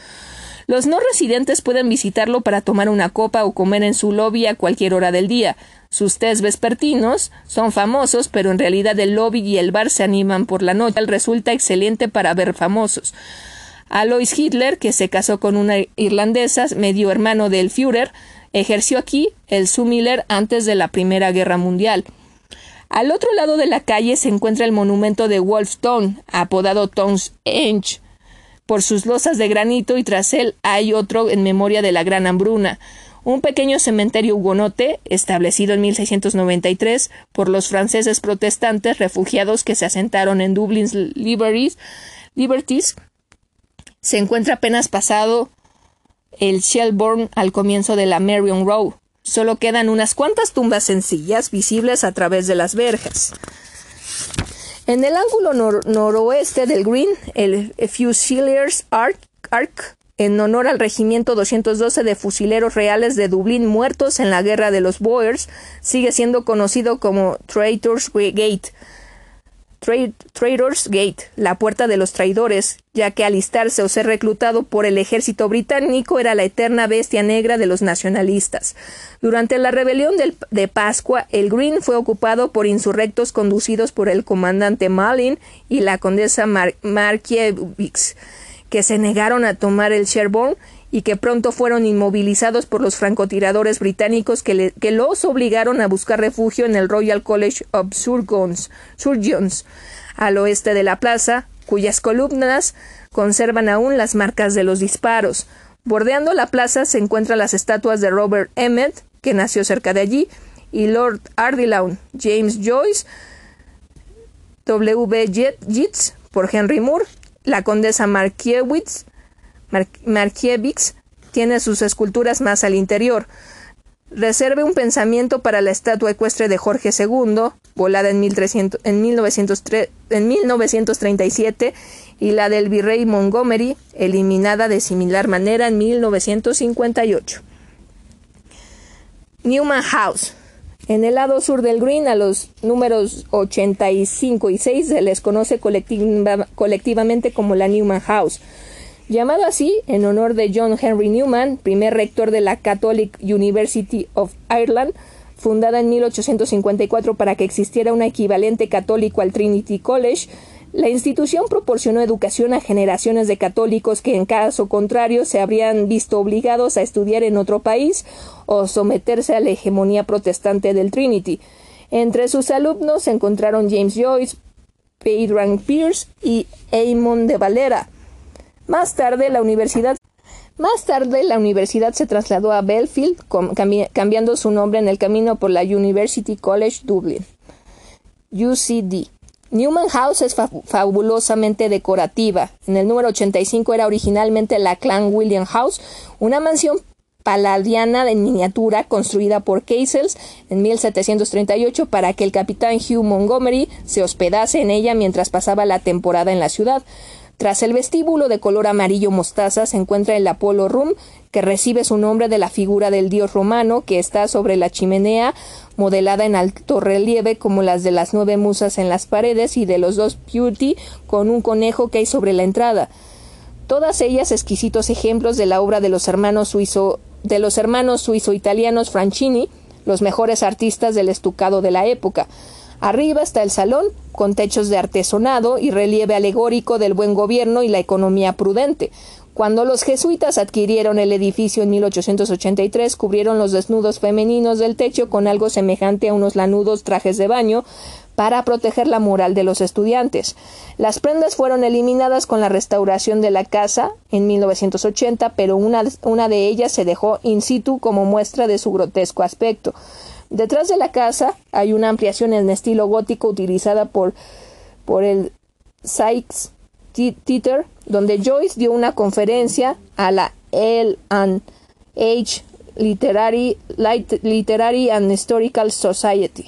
Los no residentes pueden visitarlo para tomar una copa o comer en su lobby a cualquier hora del día. Sus tés vespertinos son famosos, pero en realidad el lobby y el bar se animan por la noche. Resulta excelente para ver famosos. Alois Hitler, que se casó con una irlandesa, medio hermano del Führer, ejerció aquí el Sumiller antes de la Primera Guerra Mundial. Al otro lado de la calle se encuentra el monumento de Wolfstone, apodado Town's Edge, por sus losas de granito y tras él hay otro en memoria de la gran hambruna, un pequeño cementerio hugonote establecido en 1693 por los franceses protestantes refugiados que se asentaron en Dublin's Liberties, se encuentra apenas pasado el Shelbourne al comienzo de la Marion Row. Solo quedan unas cuantas tumbas sencillas visibles a través de las verjas. En el ángulo noroeste del Green, el Fusiliers Arc, en honor al Regimiento 212 de Fusileros Reales de Dublín muertos en la Guerra de los Boers, sigue siendo conocido como Traitors Gate. Traitors Gate, la puerta de los traidores, ya que alistarse o ser reclutado por el ejército británico era la eterna bestia negra de los nacionalistas. Durante la rebelión de Pascua, el Green fue ocupado por insurrectos conducidos por el comandante Malin y la condesa Markiewicz, que se negaron a tomar el Sherborne y que pronto fueron inmovilizados por los francotiradores británicos que, los obligaron a buscar refugio en el Royal College of Surgeons, al oeste de la plaza, cuyas columnas conservan aún las marcas de los disparos. Bordeando la plaza se encuentran las estatuas de Robert Emmet, que nació cerca de allí, y Lord Ardilaun, James Joyce, W. Yeats por Henry Moore, la condesa Markiewicz, Markiewicz tiene sus esculturas más al interior. Reserve un pensamiento para la estatua ecuestre de Jorge II, volada en, en, 1937, y la del virrey Montgomery, eliminada de similar manera en 1958. Newman House. En el lado sur del Green, a los números 85 y 6 se les conoce colectivamente como la Newman House llamado así en honor de John Henry Newman, primer rector de la Catholic University of Ireland, fundada en 1854 para que existiera un equivalente católico al Trinity College. La institución proporcionó educación a generaciones de católicos que en caso contrario se habrían visto obligados a estudiar en otro país o someterse a la hegemonía protestante del Trinity. Entre sus alumnos se encontraron James Joyce, Pedro Pierce y Eamon de Valera. Más tarde la universidad más tarde, la universidad se trasladó a Belfield, cambiando su nombre en el camino por la University College Dublin. UCD. Newman House es fabulosamente decorativa. En el número 85 era originalmente la Clan William House, una mansión paladiana en miniatura construida por Casels en 1738 para que el capitán Hugh Montgomery se hospedase en ella mientras pasaba la temporada en la ciudad. Tras el vestíbulo de color amarillo mostaza se encuentra el Apollo Room, que recibe su nombre de la figura del dios romano que está sobre la chimenea, modelada en alto relieve como las de las nueve musas en las paredes y de los dos Beauty con un conejo que hay sobre la entrada. Todas ellas exquisitos ejemplos de la obra de los hermanos suizo de los hermanos suizo-italianos Franchini, los mejores artistas del estucado de la época. Arriba está el salón, con techos de artesonado y relieve alegórico del buen gobierno y la economía prudente. Cuando los jesuitas adquirieron el edificio en 1883, cubrieron los desnudos femeninos del techo con algo semejante a unos lanudos trajes de baño, para proteger la moral de los estudiantes. Las prendas fueron eliminadas con la restauración de la casa en 1980, pero una, una de ellas se dejó in situ como muestra de su grotesco aspecto. Detrás de la casa hay una ampliación en estilo gótico utilizada por, por el Sykes Theater, donde Joyce dio una conferencia a la L and H Literary, Literary and Historical Society.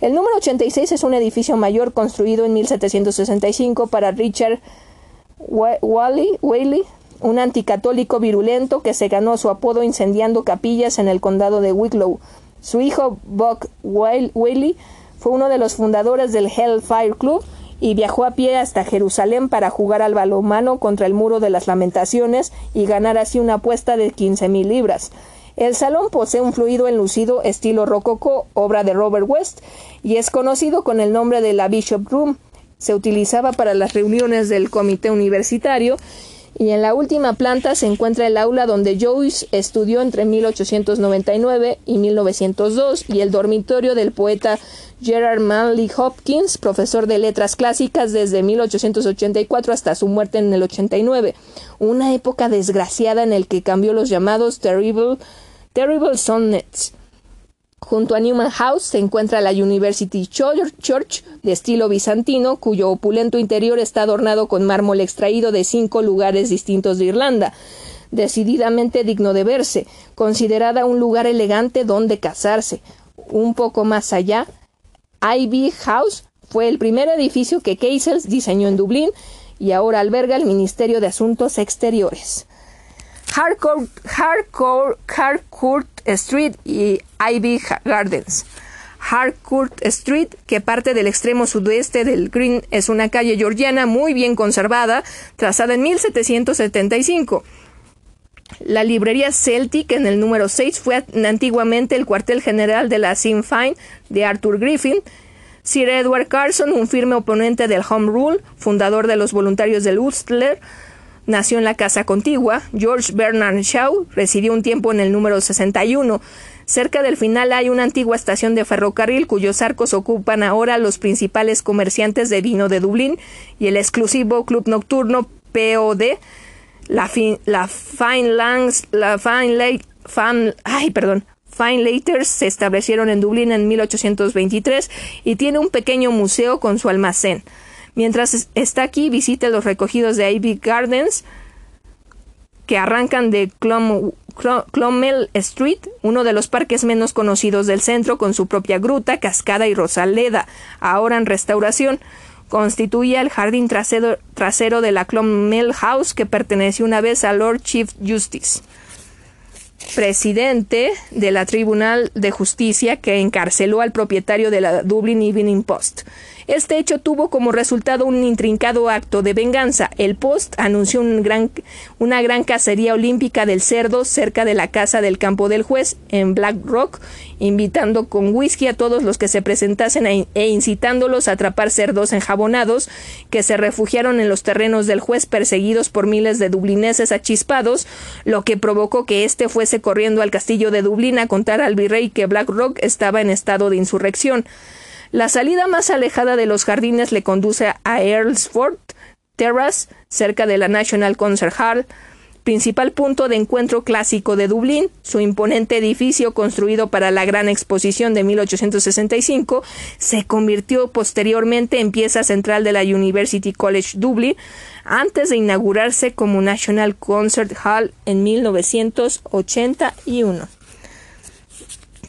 El número 86 es un edificio mayor construido en 1765 para Richard Whaley, un anticatólico virulento que se ganó su apodo incendiando capillas en el condado de Wicklow. Su hijo Buck Whaley fue uno de los fundadores del Hellfire Club y viajó a pie hasta Jerusalén para jugar al balonmano contra el muro de las lamentaciones y ganar así una apuesta de quince mil libras. El salón posee un fluido enlucido estilo rococó, obra de Robert West, y es conocido con el nombre de la Bishop Room. Se utilizaba para las reuniones del comité universitario y en la última planta se encuentra el aula donde Joyce estudió entre 1899 y 1902 y el dormitorio del poeta Gerard Manley Hopkins, profesor de letras clásicas desde 1884 hasta su muerte en el 89, una época desgraciada en el que cambió los llamados Terrible Terrible Sonnets. Junto a Newman House se encuentra la University Church de estilo bizantino, cuyo opulento interior está adornado con mármol extraído de cinco lugares distintos de Irlanda, decididamente digno de verse, considerada un lugar elegante donde casarse. Un poco más allá, Ivy House fue el primer edificio que Casels diseñó en Dublín y ahora alberga el Ministerio de Asuntos Exteriores. Harcourt, Street y Ivy Gardens. Harcourt Street, que parte del extremo sudeste del Green, es una calle georgiana muy bien conservada, trazada en 1775. La librería Celtic en el número 6 fue antiguamente el cuartel general de la Sinn Féin de Arthur Griffin. Sir Edward Carson, un firme oponente del Home Rule, fundador de los voluntarios del Ulster, nació en la casa contigua. George Bernard Shaw residió un tiempo en el número 61. Cerca del final hay una antigua estación de ferrocarril cuyos arcos ocupan ahora los principales comerciantes de vino de Dublín y el exclusivo club nocturno POD. La, Fine Langs, la Fine Laters se establecieron en Dublín en 1823 y tiene un pequeño museo con su almacén. Mientras está aquí, visite los recogidos de Ivy Gardens que arrancan de Clomel Street, uno de los parques menos conocidos del centro, con su propia gruta, cascada y rosaleda, ahora en restauración. Constituía el jardín trasero, trasero de la Clomel House que perteneció una vez al Lord Chief Justice presidente de la Tribunal de Justicia que encarceló al propietario de la Dublin Evening Post. Este hecho tuvo como resultado un intrincado acto de venganza. El Post anunció una gran cacería olímpica del cerdo cerca de la casa del campo del juez en Black Rock, invitando con whisky a todos los que se presentasen e, e incitándolos a atrapar cerdos enjabonados que se refugiaron en los terrenos del juez perseguidos por miles de dublineses achispados, lo que provocó que éste fuese corriendo al castillo de Dublín a contar al virrey que Black Rock estaba en estado de insurrección. La salida más alejada de los jardines le conduce a Earlsford Terrace, cerca de la National Concert Hall. Principal punto de encuentro clásico de Dublín, su imponente edificio construido para la Gran Exposición de 1865 se convirtió posteriormente en pieza central de la University College Dublin antes de inaugurarse como National Concert Hall en 1981.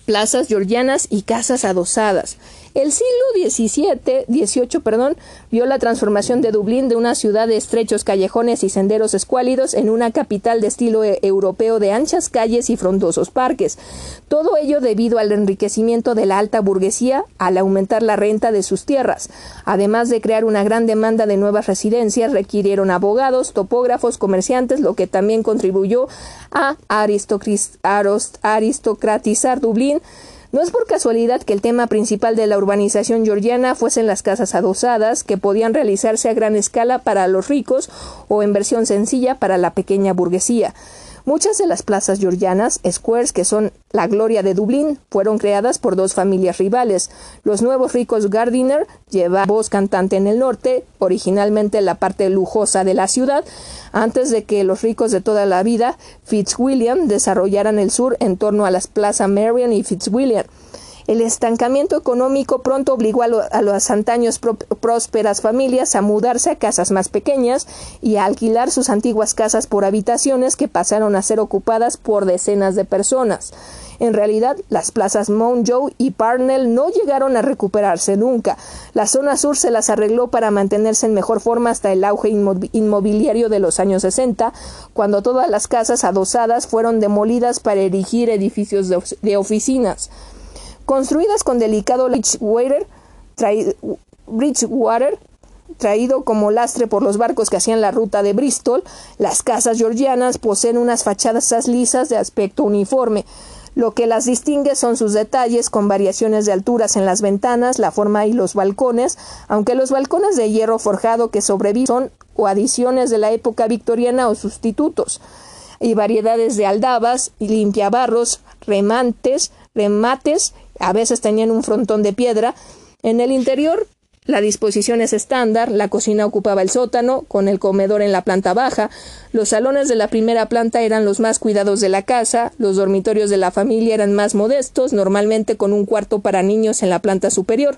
Plazas georgianas y casas adosadas. El siglo XVII, XVIII, perdón, vio la transformación de Dublín de una ciudad de estrechos callejones y senderos escuálidos en una capital de estilo e-, europeo de anchas calles y frondosos parques. Todo ello debido al enriquecimiento de la alta burguesía al aumentar la renta de sus tierras. Además de crear una gran demanda de nuevas residencias, requirieron abogados, topógrafos, comerciantes, lo que también contribuyó a aristocratizar Dublín no es por casualidad que el tema principal de la urbanización georgiana fuesen las casas adosadas, que podían realizarse a gran escala para los ricos o en versión sencilla para la pequeña burguesía. Muchas de las plazas georgianas, squares que son la gloria de Dublín, fueron creadas por dos familias rivales. Los nuevos ricos Gardiner lleva voz cantante en el norte, originalmente la parte lujosa de la ciudad, antes de que los ricos de toda la vida, Fitzwilliam, desarrollaran el sur en torno a las plazas Marion y Fitzwilliam. El estancamiento económico pronto obligó a, las antaños prósperas familias a mudarse a casas más pequeñas y a alquilar sus antiguas casas por habitaciones que pasaron a ser ocupadas por decenas de personas. En realidad, las plazas Mount Joe y Parnell no llegaron a recuperarse nunca. La zona sur se las arregló para mantenerse en mejor forma hasta el auge inmobiliario de los años 60, cuando todas las casas adosadas fueron demolidas para erigir edificios de oficinas. Construidas con delicado Bridgewater, Bridgewater traído como lastre por los barcos que hacían la ruta de Bristol, las casas georgianas poseen unas fachadas lisas de aspecto uniforme. Lo que las distingue son sus detalles con variaciones de alturas en las ventanas, la forma y los balcones, aunque los balcones de hierro forjado que sobreviven son o adiciones de la época victoriana o sustitutos, y variedades de aldabas y limpiabarros, remantes, remates a veces tenían un frontón de piedra. En el interior la disposición es estándar, la cocina ocupaba el sótano, con el comedor en la planta baja, los salones de la primera planta eran los más cuidados de la casa, los dormitorios de la familia eran más modestos, normalmente con un cuarto para niños en la planta superior.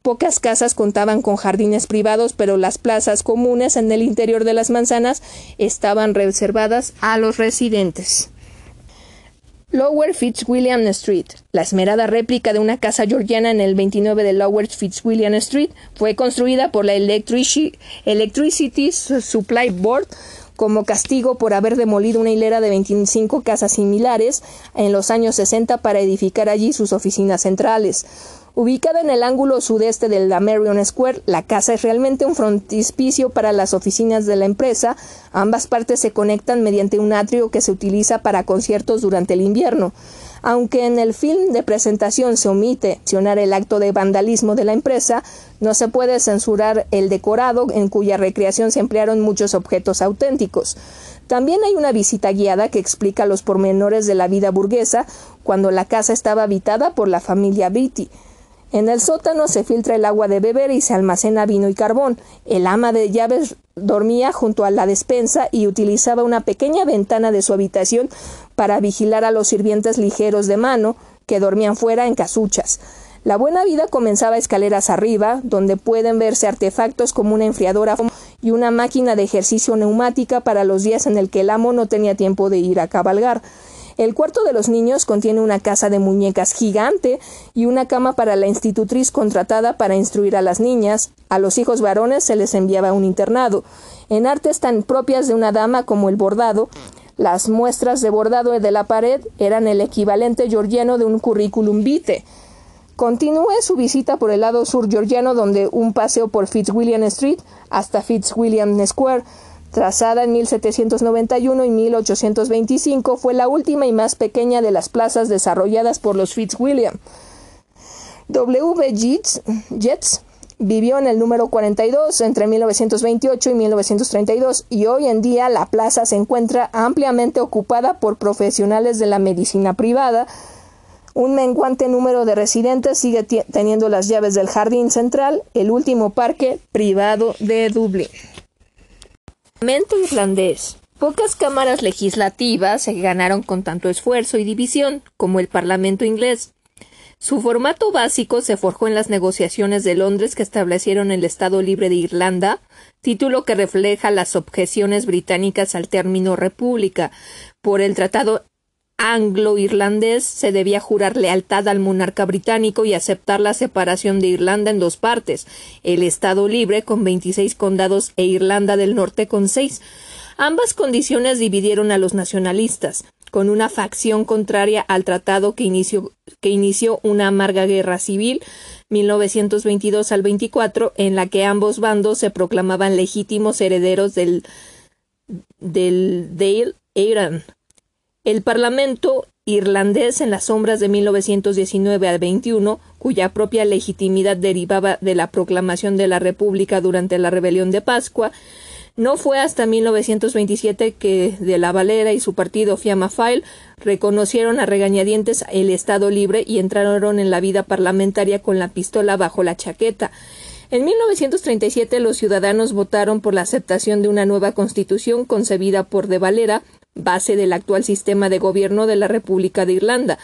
Pocas casas contaban con jardines privados, pero las plazas comunes en el interior de las manzanas estaban reservadas a los residentes. Lower Fitzwilliam Street. La esmerada réplica de una casa georgiana en el 29 de Lower Fitzwilliam Street fue construida por la Electricity Supply Board como castigo por haber demolido una hilera de 25 casas similares en los años 60 para edificar allí sus oficinas centrales. Ubicada en el ángulo sudeste del la Marion Square, la casa es realmente un frontispicio para las oficinas de la empresa. Ambas partes se conectan mediante un atrio que se utiliza para conciertos durante el invierno. Aunque en el film de presentación se omite mencionar el acto de vandalismo de la empresa, no se puede censurar el decorado en cuya recreación se emplearon muchos objetos auténticos. También hay una visita guiada que explica los pormenores de la vida burguesa cuando la casa estaba habitada por la familia Beatty. En el sótano se filtra el agua de beber y se almacena vino y carbón. El ama de llaves dormía junto a la despensa y utilizaba una pequeña ventana de su habitación para vigilar a los sirvientes ligeros de mano que dormían fuera en casuchas. La buena vida comenzaba escaleras arriba, donde pueden verse artefactos como una enfriadora y una máquina de ejercicio neumática para los días en el que el amo no tenía tiempo de ir a cabalgar. El cuarto de los niños contiene una casa de muñecas gigante y una cama para la institutriz contratada para instruir a las niñas. A los hijos varones se les enviaba un internado. En artes tan propias de una dama como el bordado, las muestras de bordado de la pared eran el equivalente georgiano de un currículum vitae. Continúe su visita por el lado sur georgiano, donde un paseo por Fitzwilliam Street hasta Fitzwilliam Square trazada en 1791 y 1825, fue la última y más pequeña de las plazas desarrolladas por los Fitzwilliam. W. Jets vivió en el número 42 entre 1928 y 1932 y hoy en día la plaza se encuentra ampliamente ocupada por profesionales de la medicina privada. Un menguante número de residentes sigue teniendo las llaves del jardín central, el último parque privado de Dublín. Parlamento irlandés. Pocas cámaras legislativas se ganaron con tanto esfuerzo y división como el Parlamento inglés. Su formato básico se forjó en las negociaciones de Londres que establecieron el Estado Libre de Irlanda, título que refleja las objeciones británicas al término república. Por el Tratado anglo-irlandés se debía jurar lealtad al monarca británico y aceptar la separación de Irlanda en dos partes, el Estado Libre con 26 condados e Irlanda del Norte con seis. Ambas condiciones dividieron a los nacionalistas, con una facción contraria al tratado que inició, una amarga guerra civil 1922 al 24, en la que ambos bandos se proclamaban legítimos herederos del, del Dale Eiran. El Parlamento irlandés en las sombras de 1919 al 21, cuya propia legitimidad derivaba de la proclamación de la República durante la Rebelión de Pascua, no fue hasta 1927 que de la Valera y su partido Fiamma Fáil reconocieron a regañadientes el Estado libre y entraron en la vida parlamentaria con la pistola bajo la chaqueta. En 1937 los ciudadanos votaron por la aceptación de una nueva constitución concebida por de Valera, base del actual sistema de gobierno de la República de Irlanda.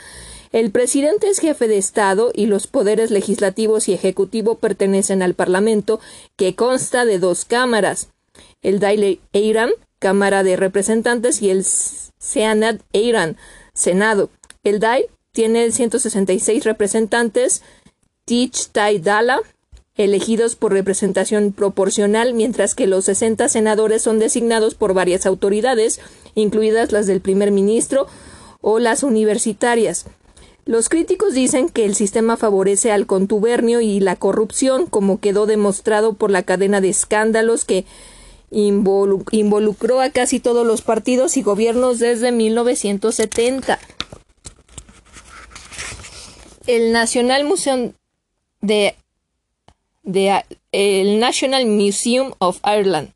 El presidente es jefe de Estado y los poderes legislativos y ejecutivo pertenecen al Parlamento, que consta de dos cámaras el Dáil Eiran, Cámara de Representantes, y el Seanad Eiran, Senado. El Dáil tiene 166 representantes, Tich Dala, elegidos por representación proporcional, mientras que los 60 senadores son designados por varias autoridades, incluidas las del primer ministro o las universitarias. Los críticos dicen que el sistema favorece al contubernio y la corrupción, como quedó demostrado por la cadena de escándalos que involucró a casi todos los partidos y gobiernos desde 1970. El National Museum de, de el National Museum of Ireland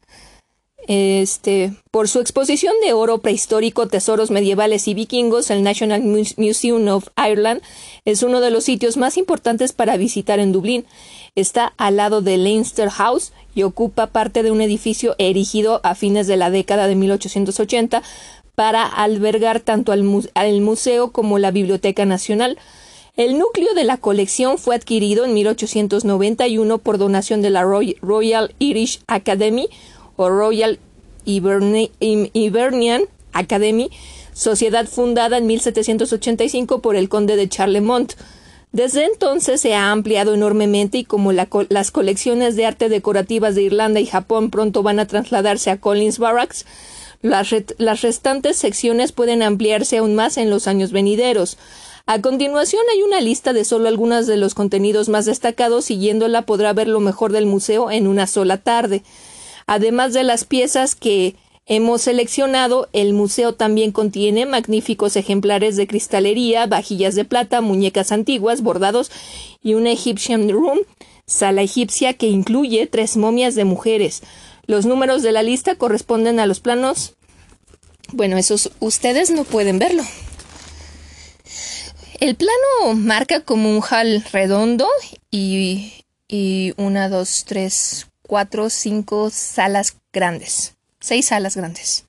este, por su exposición de oro prehistórico, tesoros medievales y vikingos, el National Museum of Ireland es uno de los sitios más importantes para visitar en Dublín. Está al lado de Leinster House y ocupa parte de un edificio erigido a fines de la década de 1880 para albergar tanto al, museo como la Biblioteca Nacional. El núcleo de la colección fue adquirido en 1891 por donación de la Royal Irish Academy o Royal Hibernian Academy, sociedad fundada en 1785 por el conde de Charlemont. Desde entonces se ha ampliado enormemente y como las colecciones de arte decorativas de Irlanda y Japón pronto van a trasladarse a Collins Barracks, las, las restantes secciones pueden ampliarse aún más en los años venideros. A continuación hay una lista de solo algunos de los contenidos más destacados. Siguiéndola podrá ver lo mejor del museo en una sola tarde. Además de las piezas que hemos seleccionado, el museo también contiene magníficos ejemplares de cristalería, vajillas de plata, muñecas antiguas, bordados y una Egyptian Room, sala egipcia que incluye tres momias de mujeres. Los números de la lista corresponden a los planos. Bueno, esos ustedes no pueden verlo. El plano marca como un hall redondo y, y una, dos, tres, cuatro, cinco salas grandes, seis salas grandes.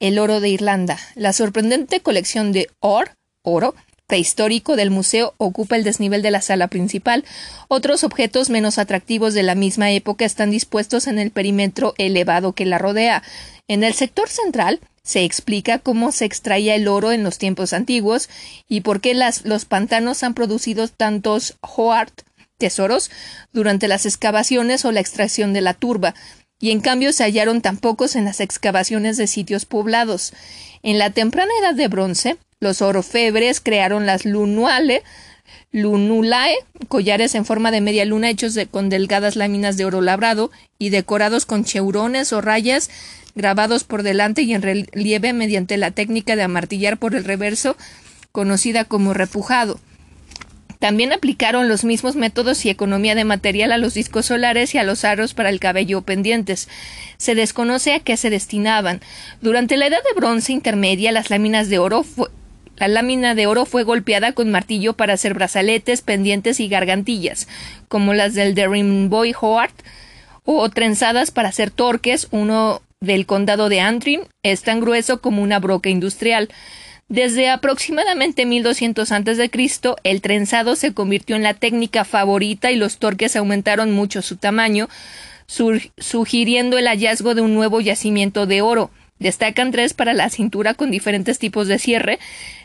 El oro de Irlanda. La sorprendente colección de or, oro, prehistórico del museo ocupa el desnivel de la sala principal. Otros objetos menos atractivos de la misma época están dispuestos en el perímetro elevado que la rodea. En el sector central se explica cómo se extraía el oro en los tiempos antiguos y por qué los pantanos han producido tantos hoard tesoros durante las excavaciones o la extracción de la turba, y en cambio se hallaron tan pocos en las excavaciones de sitios poblados. En la temprana edad de bronce, los orofebres crearon las lunuale, lunulae, collares en forma de media luna hechos con delgadas láminas de oro labrado y decorados con cheurones o rayas grabados por delante y en relieve mediante la técnica de amartillar por el reverso, conocida como repujado. También aplicaron los mismos métodos y economía de material a los discos solares y a los aros para el cabello pendientes. Se desconoce a qué se destinaban. Durante la edad de bronce intermedia, las láminas de oro la lámina de oro fue golpeada con martillo para hacer brazaletes, pendientes y gargantillas, como las del Boy Howard, o trenzadas para hacer torques, uno del condado de Antrim es tan grueso como una broca industrial. Desde aproximadamente 1200 a.C., el trenzado se convirtió en la técnica favorita y los torques aumentaron mucho su tamaño, sugiriendo el hallazgo de un nuevo yacimiento de oro. Destacan tres para la cintura con diferentes tipos de cierre.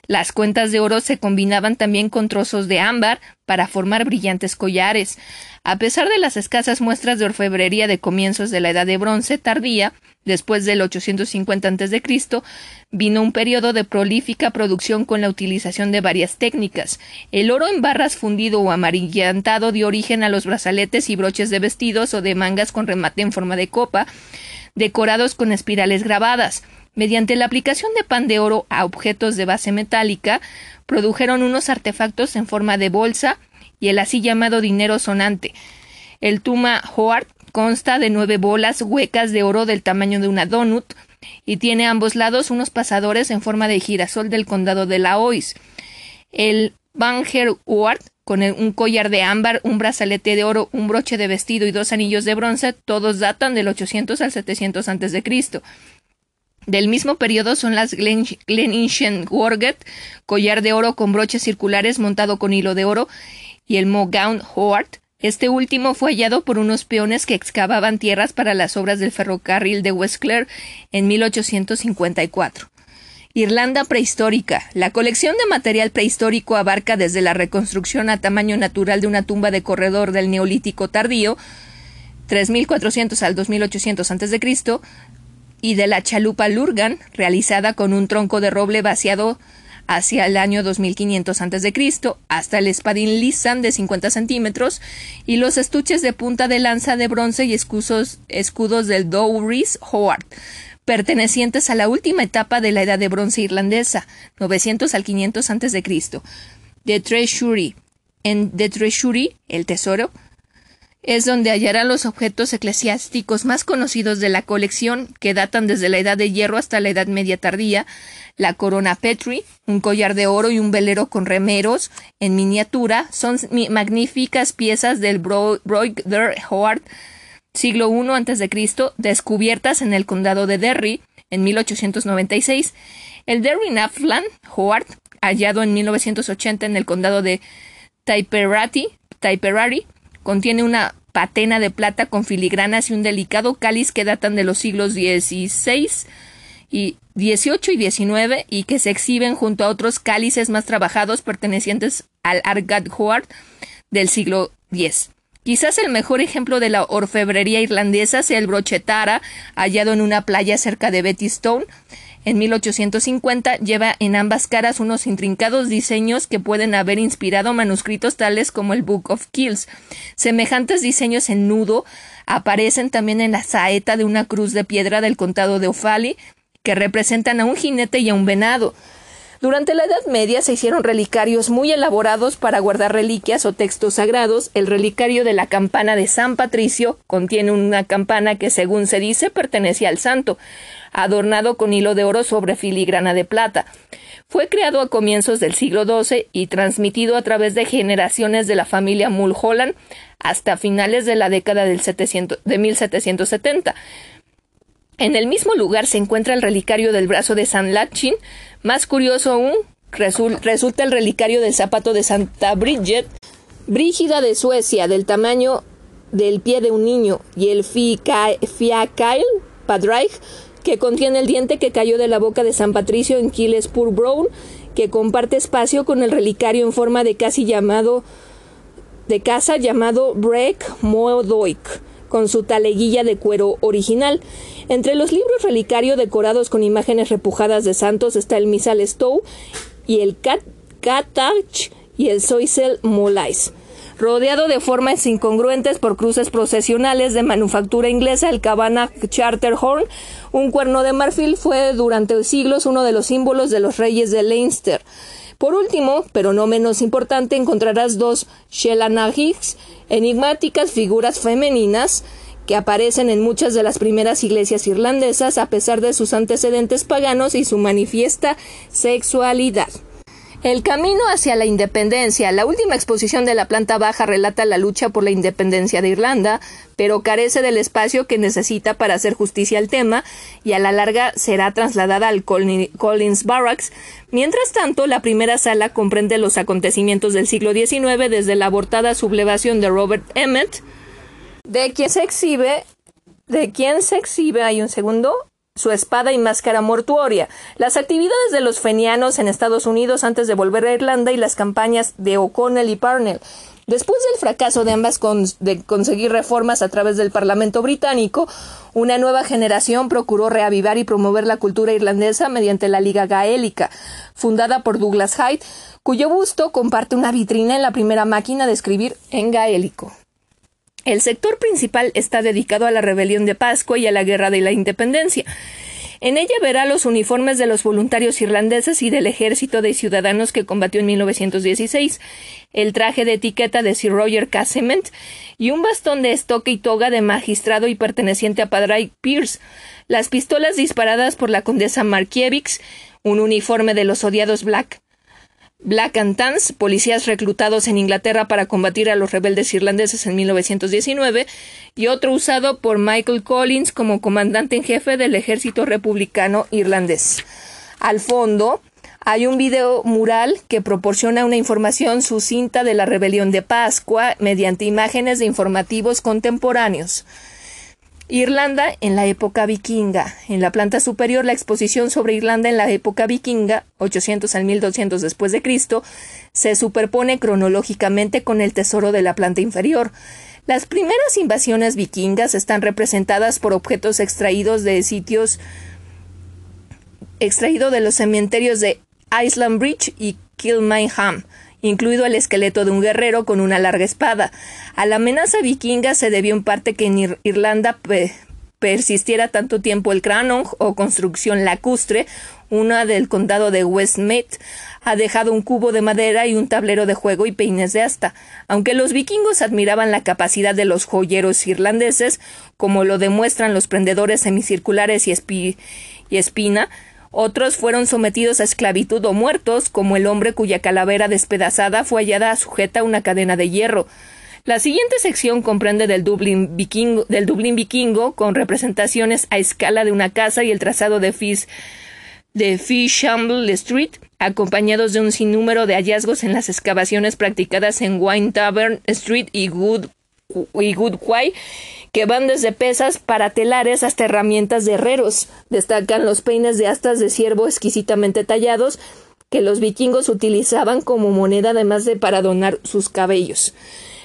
Las cuentas de oro se combinaban también con trozos de ámbar para formar brillantes collares. A pesar de las escasas muestras de orfebrería de comienzos de la Edad de Bronce tardía, después del 850 a.C., vino un periodo de prolífica producción con la utilización de varias técnicas. El oro en barras fundido o amarillantado dio origen a los brazaletes y broches de vestidos o de mangas con remate en forma de copa, decorados con espirales grabadas. Mediante la aplicación de pan de oro a objetos de base metálica, produjeron unos artefactos en forma de bolsa y el así llamado dinero sonante. El Tuma Hoard consta de nueve bolas huecas de oro del tamaño de una donut y tiene a ambos lados unos pasadores en forma de girasol del condado de Laois. El Banger Ward con un collar de ámbar, un brazalete de oro, un broche de vestido y dos anillos de bronce, todos datan del 800 al 700 a.C. Del mismo periodo son las Glenishen Worget, collar de oro con broches circulares montado con hilo de oro, y el Mogown Hoard. Este último fue hallado por unos peones que excavaban tierras para las obras del ferrocarril de West Clare en 1854. Irlanda prehistórica. La colección de material prehistórico abarca desde la reconstrucción a tamaño natural de una tumba de corredor del Neolítico tardío, 3400 al 2800 a.C., y de la chalupa Lurgan, realizada con un tronco de roble vaciado hacia el año 2500 a.C., hasta el espadín Lisan de 50 centímetros y los estuches de punta de lanza de bronce y escudos, escudos del Dowries Howard, pertenecientes a la última etapa de la Edad de Bronce irlandesa, 900 al 500 a.C. The Treasury. En The Treasury, el tesoro, es donde hallarán los objetos eclesiásticos más conocidos de la colección, que datan desde la Edad de Hierro hasta la Edad Media tardía, la corona Petri, un collar de oro y un velero con remeros en miniatura, son magníficas piezas del Broider Howard siglo I a.C., descubiertas en el condado de Derry en 1896, el Derry Naflan Howard, hallado en 1980 en el condado de Tipperary, contiene una patena de plata con filigranas y un delicado cáliz que datan de los siglos XVI y XVIII y XIX y que se exhiben junto a otros cálices más trabajados pertenecientes al Argad Howard del siglo X. Quizás el mejor ejemplo de la orfebrería irlandesa sea el brochetara, hallado en una playa cerca de Betty Stone. En 1850 lleva en ambas caras unos intrincados diseños que pueden haber inspirado manuscritos tales como el Book of Kills. Semejantes diseños en nudo aparecen también en la saeta de una cruz de piedra del condado de Offaly, que representan a un jinete y a un venado. Durante la Edad Media se hicieron relicarios muy elaborados para guardar reliquias o textos sagrados. El relicario de la campana de San Patricio contiene una campana que, según se dice, pertenecía al santo, adornado con hilo de oro sobre filigrana de plata. Fue creado a comienzos del siglo XII y transmitido a través de generaciones de la familia Mulholland hasta finales de la década del de 1770. En el mismo lugar se encuentra el relicario del brazo de San Lachin. Más curioso aún, resulta el relicario del zapato de Santa Bridget, Brígida de Suecia, del tamaño del pie de un niño, y el Fiacail Padraig, que contiene el diente que cayó de la boca de San Patricio en Killespur Brown, que comparte espacio con el relicario en forma de casi llamado de casa llamado Break Modoik con su taleguilla de cuero original. Entre los libros relicario decorados con imágenes repujadas de santos está el Misal Stowe y el Katach y el Soisel Molais. Rodeado de formas incongruentes por cruces procesionales de manufactura inglesa, el Cabana Charterhorn, un cuerno de marfil, fue durante siglos uno de los símbolos de los reyes de Leinster. Por último, pero no menos importante, encontrarás dos Shellanagigs, enigmáticas figuras femeninas que aparecen en muchas de las primeras iglesias irlandesas a pesar de sus antecedentes paganos y su manifiesta sexualidad. El camino hacia la independencia. La última exposición de la planta baja relata la lucha por la independencia de Irlanda, pero carece del espacio que necesita para hacer justicia al tema y a la larga será trasladada al Collins Barracks. Mientras tanto, la primera sala comprende los acontecimientos del siglo XIX desde la abortada sublevación de Robert Emmet, de quien se exhibe, de quien se exhibe, hay un segundo, su espada y máscara mortuoria, las actividades de los fenianos en Estados Unidos antes de volver a Irlanda y las campañas de O'Connell y Parnell. Después del fracaso de ambas de conseguir reformas a través del Parlamento británico, una nueva generación procuró reavivar y promover la cultura irlandesa mediante la Liga Gaélica, fundada por Douglas Hyde, cuyo busto comparte una vitrina en la primera máquina de escribir en gaélico. El sector principal está dedicado a la rebelión de Pascua y a la guerra de la independencia. En ella verá los uniformes de los voluntarios irlandeses y del ejército de ciudadanos que combatió en 1916, el traje de etiqueta de Sir Roger Casement y un bastón de estoque y toga de magistrado y perteneciente a Padre Pierce, las pistolas disparadas por la condesa Markiewicz, un uniforme de los odiados Black, Black and Tans, policías reclutados en Inglaterra para combatir a los rebeldes irlandeses en 1919, y otro usado por Michael Collins como comandante en jefe del ejército republicano irlandés. Al fondo hay un video mural que proporciona una información sucinta de la rebelión de Pascua mediante imágenes de informativos contemporáneos. Irlanda en la época vikinga. En la planta superior, la exposición sobre Irlanda en la época vikinga, 800 al 1200 después se superpone cronológicamente con el tesoro de la planta inferior. Las primeras invasiones vikingas están representadas por objetos extraídos de sitios extraídos de los cementerios de Island Bridge y Kilmainham incluido el esqueleto de un guerrero con una larga espada. A la amenaza vikinga se debió en parte que en Irlanda persistiera tanto tiempo el cranong o construcción lacustre, una del condado de Westmeath, ha dejado un cubo de madera y un tablero de juego y peines de asta. Aunque los vikingos admiraban la capacidad de los joyeros irlandeses, como lo demuestran los prendedores semicirculares y, y espina, otros fueron sometidos a esclavitud o muertos, como el hombre cuya calavera despedazada fue hallada sujeta a una cadena de hierro. La siguiente sección comprende del Dublín vikingo, con representaciones a escala de una casa y el trazado de Fish, de Street, acompañados de un sinnúmero de hallazgos en las excavaciones practicadas en Wine Tavern Street y Good y que van desde pesas para telares hasta herramientas de herreros. Destacan los peines de astas de ciervo exquisitamente tallados que los vikingos utilizaban como moneda además de para donar sus cabellos.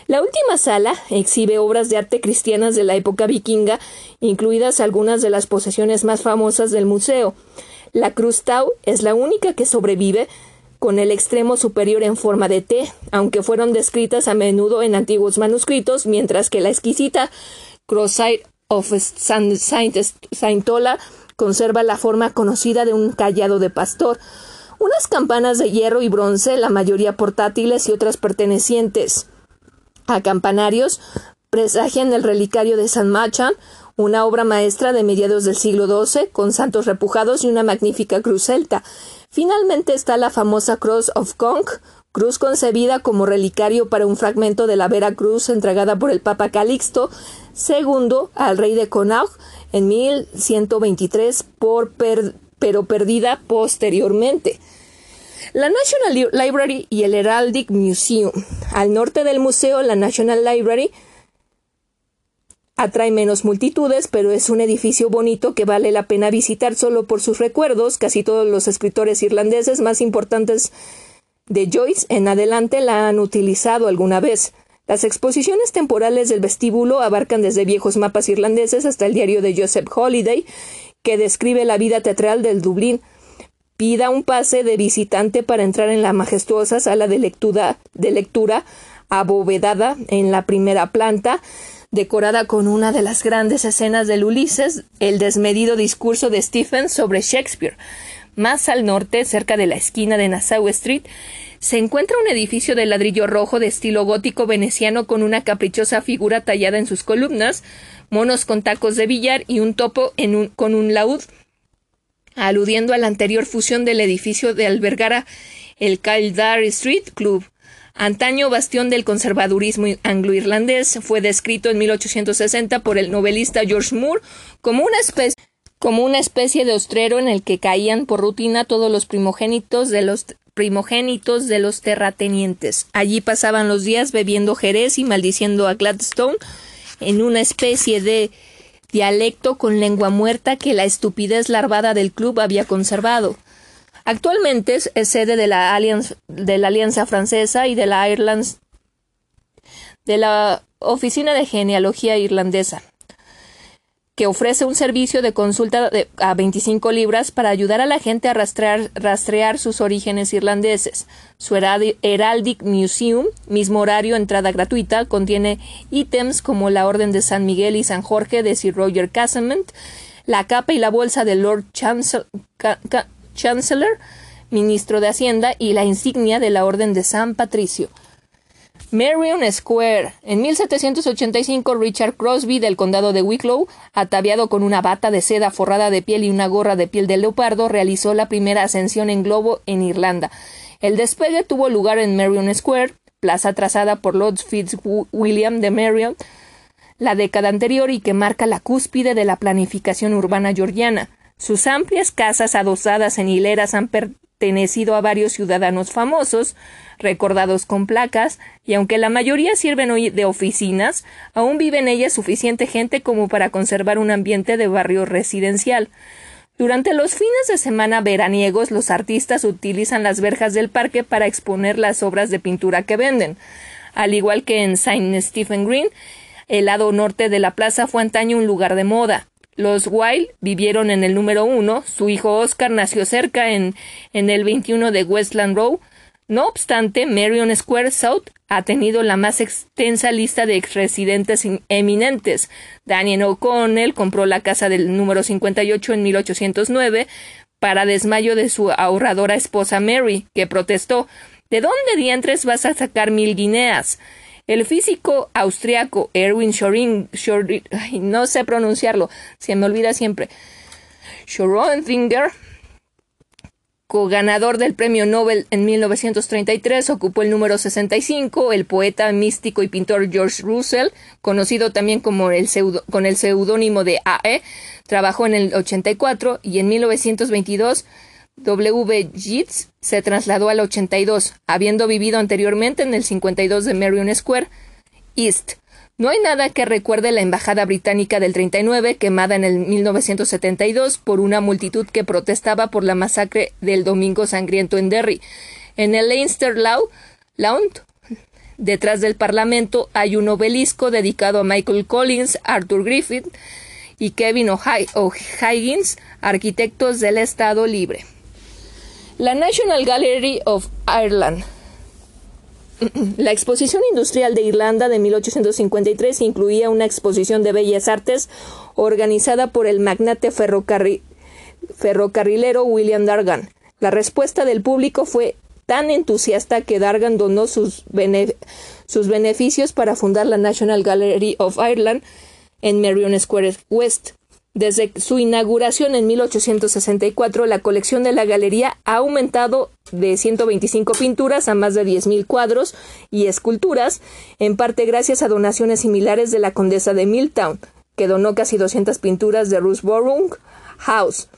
La última sala exhibe obras de arte cristianas de la época vikinga, incluidas algunas de las posesiones más famosas del museo. La cruz Tau es la única que sobrevive, con el extremo superior en forma de T, aunque fueron descritas a menudo en antiguos manuscritos, mientras que la exquisita Crossite of Saintola conserva la forma conocida de un callado de pastor. Unas campanas de hierro y bronce, la mayoría portátiles y otras pertenecientes a campanarios, presagian el relicario de San Machan, una obra maestra de mediados del siglo XII, con santos repujados y una magnífica cruz celta. Finalmente está la famosa Cross of Conch, cruz concebida como relicario para un fragmento de la Vera Cruz entregada por el Papa Calixto II al rey de Connaught en 1123, por pero perdida posteriormente. La National Library y el Heraldic Museum. Al norte del museo, la National Library Atrae menos multitudes, pero es un edificio bonito que vale la pena visitar solo por sus recuerdos. Casi todos los escritores irlandeses más importantes de Joyce en adelante la han utilizado alguna vez. Las exposiciones temporales del vestíbulo abarcan desde viejos mapas irlandeses hasta el diario de Joseph Holiday, que describe la vida teatral del Dublín. Pida un pase de visitante para entrar en la majestuosa sala de lectura, de lectura abovedada en la primera planta, decorada con una de las grandes escenas del Ulises, el desmedido discurso de Stephen sobre Shakespeare. Más al norte, cerca de la esquina de Nassau Street, se encuentra un edificio de ladrillo rojo de estilo gótico veneciano con una caprichosa figura tallada en sus columnas, monos con tacos de billar y un topo con un laúd, aludiendo a la anterior fusión del edificio de albergara el Kildare Street Club. Antaño bastión del conservadurismo anglo-irlandés, fue descrito en 1860 por el novelista George Moore como una especie como una especie de ostrero en el que caían por rutina todos los primogénitos de los primogénitos de los terratenientes. Allí pasaban los días bebiendo jerez y maldiciendo a Gladstone en una especie de dialecto con lengua muerta que la estupidez larvada del club había conservado. Actualmente es sede de la, de la Alianza Francesa y de la Ireland de la Oficina de Genealogía Irlandesa que ofrece un servicio de consulta a 25 libras para ayudar a la gente a rastrear, sus orígenes irlandeses. Su Heraldic Museum, mismo horario, entrada gratuita, contiene ítems como la Orden de San Miguel y San Jorge de Sir Roger Casement, la capa y la bolsa del Lord Chancellor, ministro de Hacienda, y la insignia de la Orden de San Patricio. Marion Square. En 1785, Richard Crosby del condado de Wicklow, ataviado con una bata de seda forrada de piel y una gorra de piel de leopardo, realizó la primera ascensión en globo en Irlanda. El despegue tuvo lugar en Marion Square, plaza trazada por Lord Fitzwilliam de Marion la década anterior y que marca la cúspide de la planificación urbana georgiana. Sus amplias casas adosadas en hileras han pertenecido a varios ciudadanos famosos, recordados con placas, y aunque la mayoría sirven hoy de oficinas, aún vive en ellas suficiente gente como para conservar un ambiente de barrio residencial. Durante los fines de semana veraniegos, los artistas utilizan las verjas del parque para exponer las obras de pintura que venden. Al igual que en Saint Stephen Green, el lado norte de la plaza fue antaño un lugar de moda. Los Wilde vivieron en el número uno, su hijo Oscar nació cerca en, en el 21 de Westland Row, no obstante, Marion Square South ha tenido la más extensa lista de exresidentes eminentes. Daniel O'Connell compró la casa del número 58 en 1809 para desmayo de su ahorradora esposa Mary, que protestó ¿De dónde diantres vas a sacar mil guineas? El físico austriaco Erwin Schoring, no sé pronunciarlo, se me olvida siempre. Schrödinger ganador del Premio Nobel en 1933, ocupó el número 65. El poeta, místico y pintor George Russell, conocido también como el con el seudónimo de A.E., trabajó en el 84 y en 1922 W. Yeats se trasladó al 82, habiendo vivido anteriormente en el 52 de Marion Square, East. No hay nada que recuerde la embajada británica del 39, quemada en el 1972 por una multitud que protestaba por la masacre del Domingo Sangriento en Derry. En el Leinster Lawn, detrás del Parlamento, hay un obelisco dedicado a Michael Collins, Arthur Griffith y Kevin O'Higgins, arquitectos del Estado Libre. La National Gallery of Ireland la exposición industrial de Irlanda de 1853 incluía una exposición de bellas artes organizada por el magnate ferrocarrilero William Dargan. La respuesta del público fue tan entusiasta que Dargan donó sus, beneficios para fundar la National Gallery of Ireland en Marion Square West. Desde su inauguración en 1864, la colección de la galería ha aumentado de 125 pinturas a más de 10.000 cuadros y esculturas, en parte gracias a donaciones similares de la condesa de Milltown, que donó casi 200 pinturas de Rusborough House,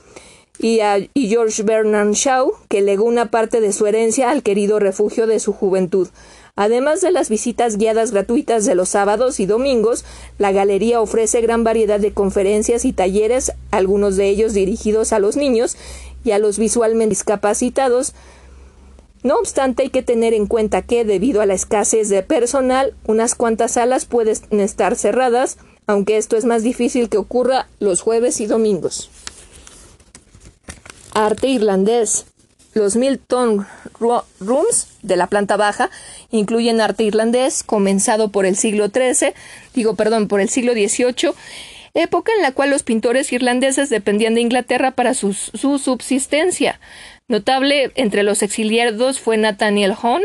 y a y George Bernard Shaw, que legó una parte de su herencia al querido refugio de su juventud. Además de las visitas guiadas gratuitas de los sábados y domingos, la galería ofrece gran variedad de conferencias y talleres, algunos de ellos dirigidos a los niños y a los visualmente discapacitados. No obstante, hay que tener en cuenta que, debido a la escasez de personal, unas cuantas salas pueden estar cerradas, aunque esto es más difícil que ocurra los jueves y domingos. Arte irlandés. Los Milton Rooms de la planta baja incluyen arte irlandés comenzado por el siglo XIII, digo perdón, por el siglo XVIII, época en la cual los pintores irlandeses dependían de Inglaterra para su, subsistencia. Notable entre los exiliados fue Nathaniel Hahn,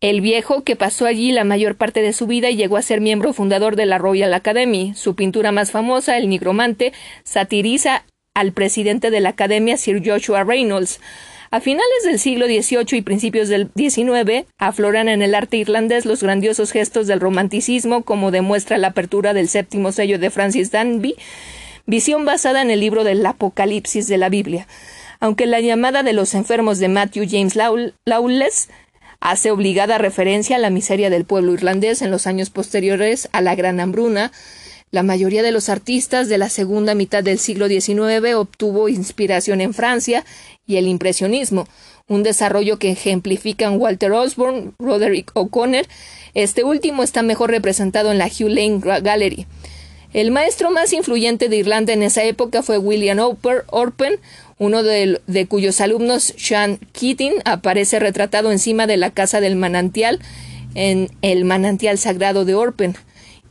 el viejo que pasó allí la mayor parte de su vida y llegó a ser miembro fundador de la Royal Academy. Su pintura más famosa, El Nigromante, satiriza al presidente de la Academia, Sir Joshua Reynolds. A finales del siglo XVIII y principios del XIX afloran en el arte irlandés los grandiosos gestos del romanticismo, como demuestra la apertura del séptimo sello de Francis Danby, visión basada en el libro del Apocalipsis de la Biblia. Aunque la llamada de los enfermos de Matthew James Lawless hace obligada referencia a la miseria del pueblo irlandés en los años posteriores a la Gran Hambruna, la mayoría de los artistas de la segunda mitad del siglo XIX obtuvo inspiración en Francia y el impresionismo, un desarrollo que ejemplifican Walter Osborne, Roderick O'Connor. Este último está mejor representado en la Hugh Lane Gallery. El maestro más influyente de Irlanda en esa época fue William Orpen, uno de, de, cuyos alumnos, Sean Keating, aparece retratado encima de la casa del manantial en el manantial sagrado de Orpen.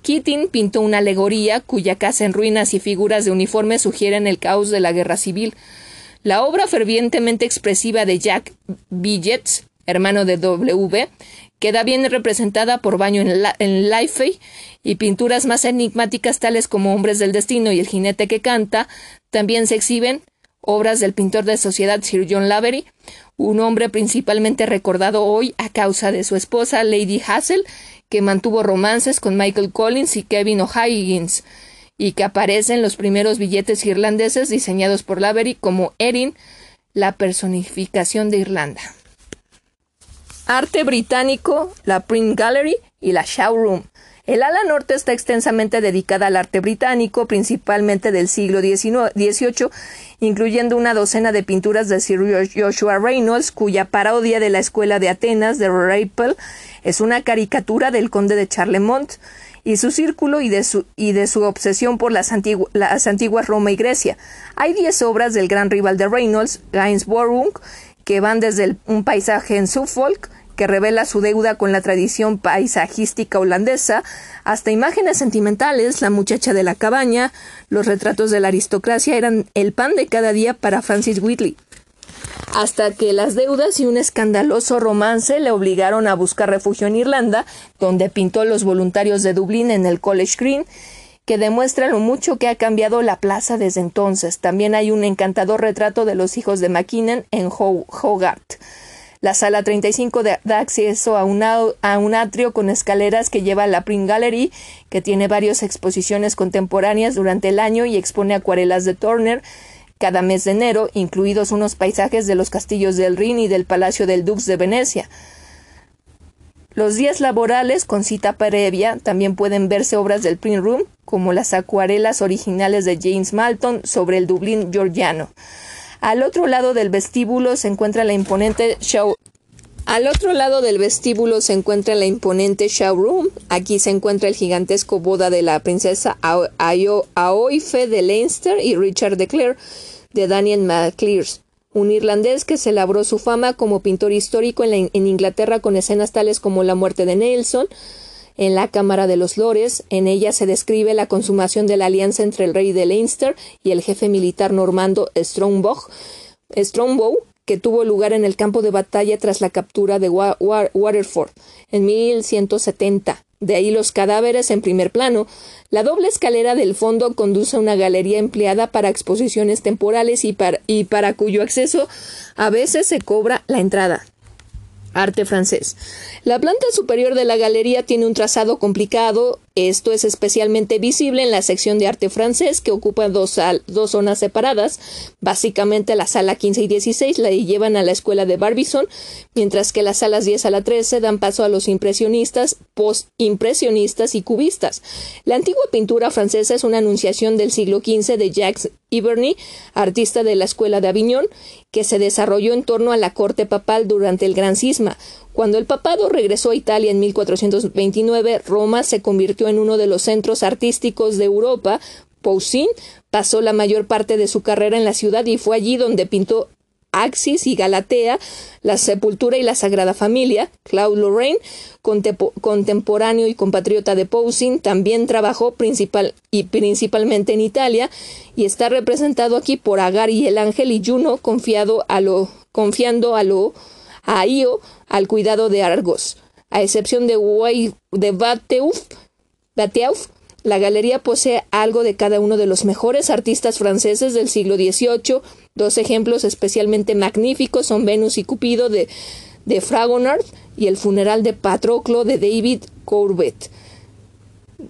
Keating pintó una alegoría cuya casa en ruinas y figuras de uniforme sugieren el caos de la guerra civil. La obra fervientemente expresiva de Jack Billets, hermano de W, queda bien representada por Baño en, la, en y pinturas más enigmáticas tales como Hombres del Destino y El jinete que canta, también se exhiben obras del pintor de sociedad Sir John Lavery, un hombre principalmente recordado hoy a causa de su esposa Lady Hassel, que mantuvo romances con Michael Collins y Kevin O'Higgins y que aparece en los primeros billetes irlandeses diseñados por Lavery como Erin, la personificación de Irlanda. Arte británico, la Print Gallery y la Showroom. El ala norte está extensamente dedicada al arte británico, principalmente del siglo XVIII, incluyendo una docena de pinturas de Sir Joshua Reynolds, cuya parodia de la escuela de Atenas de Rapel es una caricatura del conde de Charlemont y su círculo y de su, y de su obsesión por las, las antiguas Roma y Grecia. Hay diez obras del gran rival de Reynolds, Gainsborough, que van desde un paisaje en Suffolk, que revela su deuda con la tradición paisajística holandesa, hasta imágenes sentimentales, la muchacha de la cabaña, los retratos de la aristocracia eran el pan de cada día para Francis Whitley hasta que las deudas y un escandaloso romance le obligaron a buscar refugio en Irlanda, donde pintó los voluntarios de Dublín en el College Green, que demuestra lo mucho que ha cambiado la plaza desde entonces. También hay un encantador retrato de los hijos de Mackinnon en Hogarth. La sala 35 da acceso a un, a un atrio con escaleras que lleva a la Print Gallery, que tiene varias exposiciones contemporáneas durante el año y expone acuarelas de Turner, cada mes de enero, incluidos unos paisajes de los castillos del Rin y del Palacio del Dux de Venecia. Los días laborales con cita previa también pueden verse obras del Print Room, como las acuarelas originales de James Malton sobre el Dublín georgiano. Al otro lado del vestíbulo se encuentra la imponente show al otro lado del vestíbulo se encuentra la imponente showroom. Aquí se encuentra el gigantesco boda de la princesa Aoife de Leinster y Richard de Clare de Daniel MacLears, un irlandés que celebró su fama como pintor histórico en, en Inglaterra con escenas tales como la muerte de Nelson, en la Cámara de los Lores. En ella se describe la consumación de la alianza entre el rey de Leinster y el jefe militar normando Strongbow, Strongbow que tuvo lugar en el campo de batalla tras la captura de Waterford en 1170. De ahí los cadáveres en primer plano. La doble escalera del fondo conduce a una galería empleada para exposiciones temporales y y para cuyo acceso a veces se cobra la entrada arte francés. La planta superior de la galería tiene un trazado complicado, esto es especialmente visible en la sección de arte francés que ocupa dos, dos zonas separadas, básicamente la sala 15 y 16 la llevan a la escuela de Barbizon, mientras que las salas 10 a la 13 dan paso a los impresionistas, post-impresionistas y cubistas. La antigua pintura francesa es una anunciación del siglo XV de Jacques Iverny, artista de la escuela de Aviñón, que se desarrolló en torno a la corte papal durante el Gran Cisma. Cuando el papado regresó a Italia en 1429, Roma se convirtió en uno de los centros artísticos de Europa. Poussin pasó la mayor parte de su carrera en la ciudad y fue allí donde pintó Axis y Galatea, La Sepultura y la Sagrada Familia. Claude Lorraine, contemporáneo y compatriota de Poussin, también trabajó principal y principalmente en Italia y está representado aquí por Agar y el ángel y Juno confiado a lo, confiando a lo a Io al cuidado de Argos, a excepción de, Bateuf La galería posee algo de cada uno de los mejores artistas franceses del siglo XVIII. Dos ejemplos especialmente magníficos son Venus y Cupido de, de Fragonard y El funeral de Patroclo de David Courbet.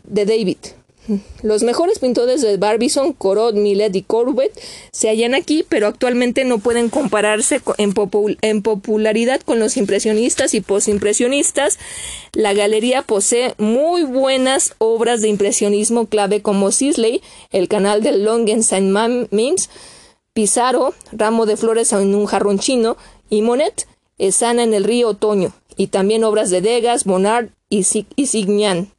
De David. Los mejores pintores de Barbizon, Corot, Millet y Courbet se hallan aquí, pero actualmente no pueden compararse en, popularidad con los impresionistas y posimpresionistas. La galería posee muy buenas obras de impresionismo clave como Sisley, El canal del Long en Saint-Mams, Pizarro, Ramo de flores en un jarrón chino y Monet, Esana en el río Otoño, y también obras de Degas, Bonnard y Signan.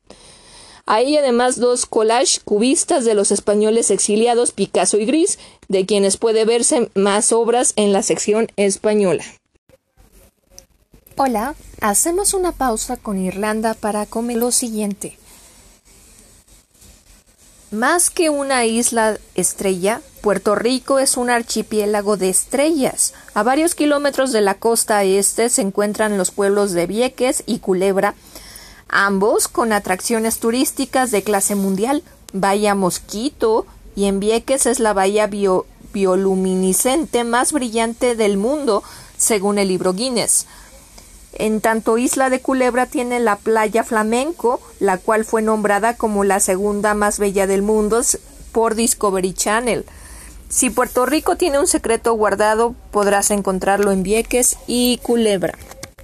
Hay además dos collages cubistas de los españoles exiliados Picasso y Gris, de quienes puede verse más obras en la sección española. Hola, hacemos una pausa con Irlanda para comer lo siguiente. Más que una isla estrella, Puerto Rico es un archipiélago de estrellas. A varios kilómetros de la costa este se encuentran los pueblos de Vieques y Culebra, ambos con atracciones turísticas de clase mundial. Bahía Mosquito y en Vieques es la bahía bioluminiscente más brillante del mundo, según el libro Guinness. En tanto, Isla de Culebra tiene la playa Flamenco, la cual fue nombrada como la segunda más bella del mundo por Discovery Channel. Si Puerto Rico tiene un secreto guardado, podrás encontrarlo en Vieques y Culebra.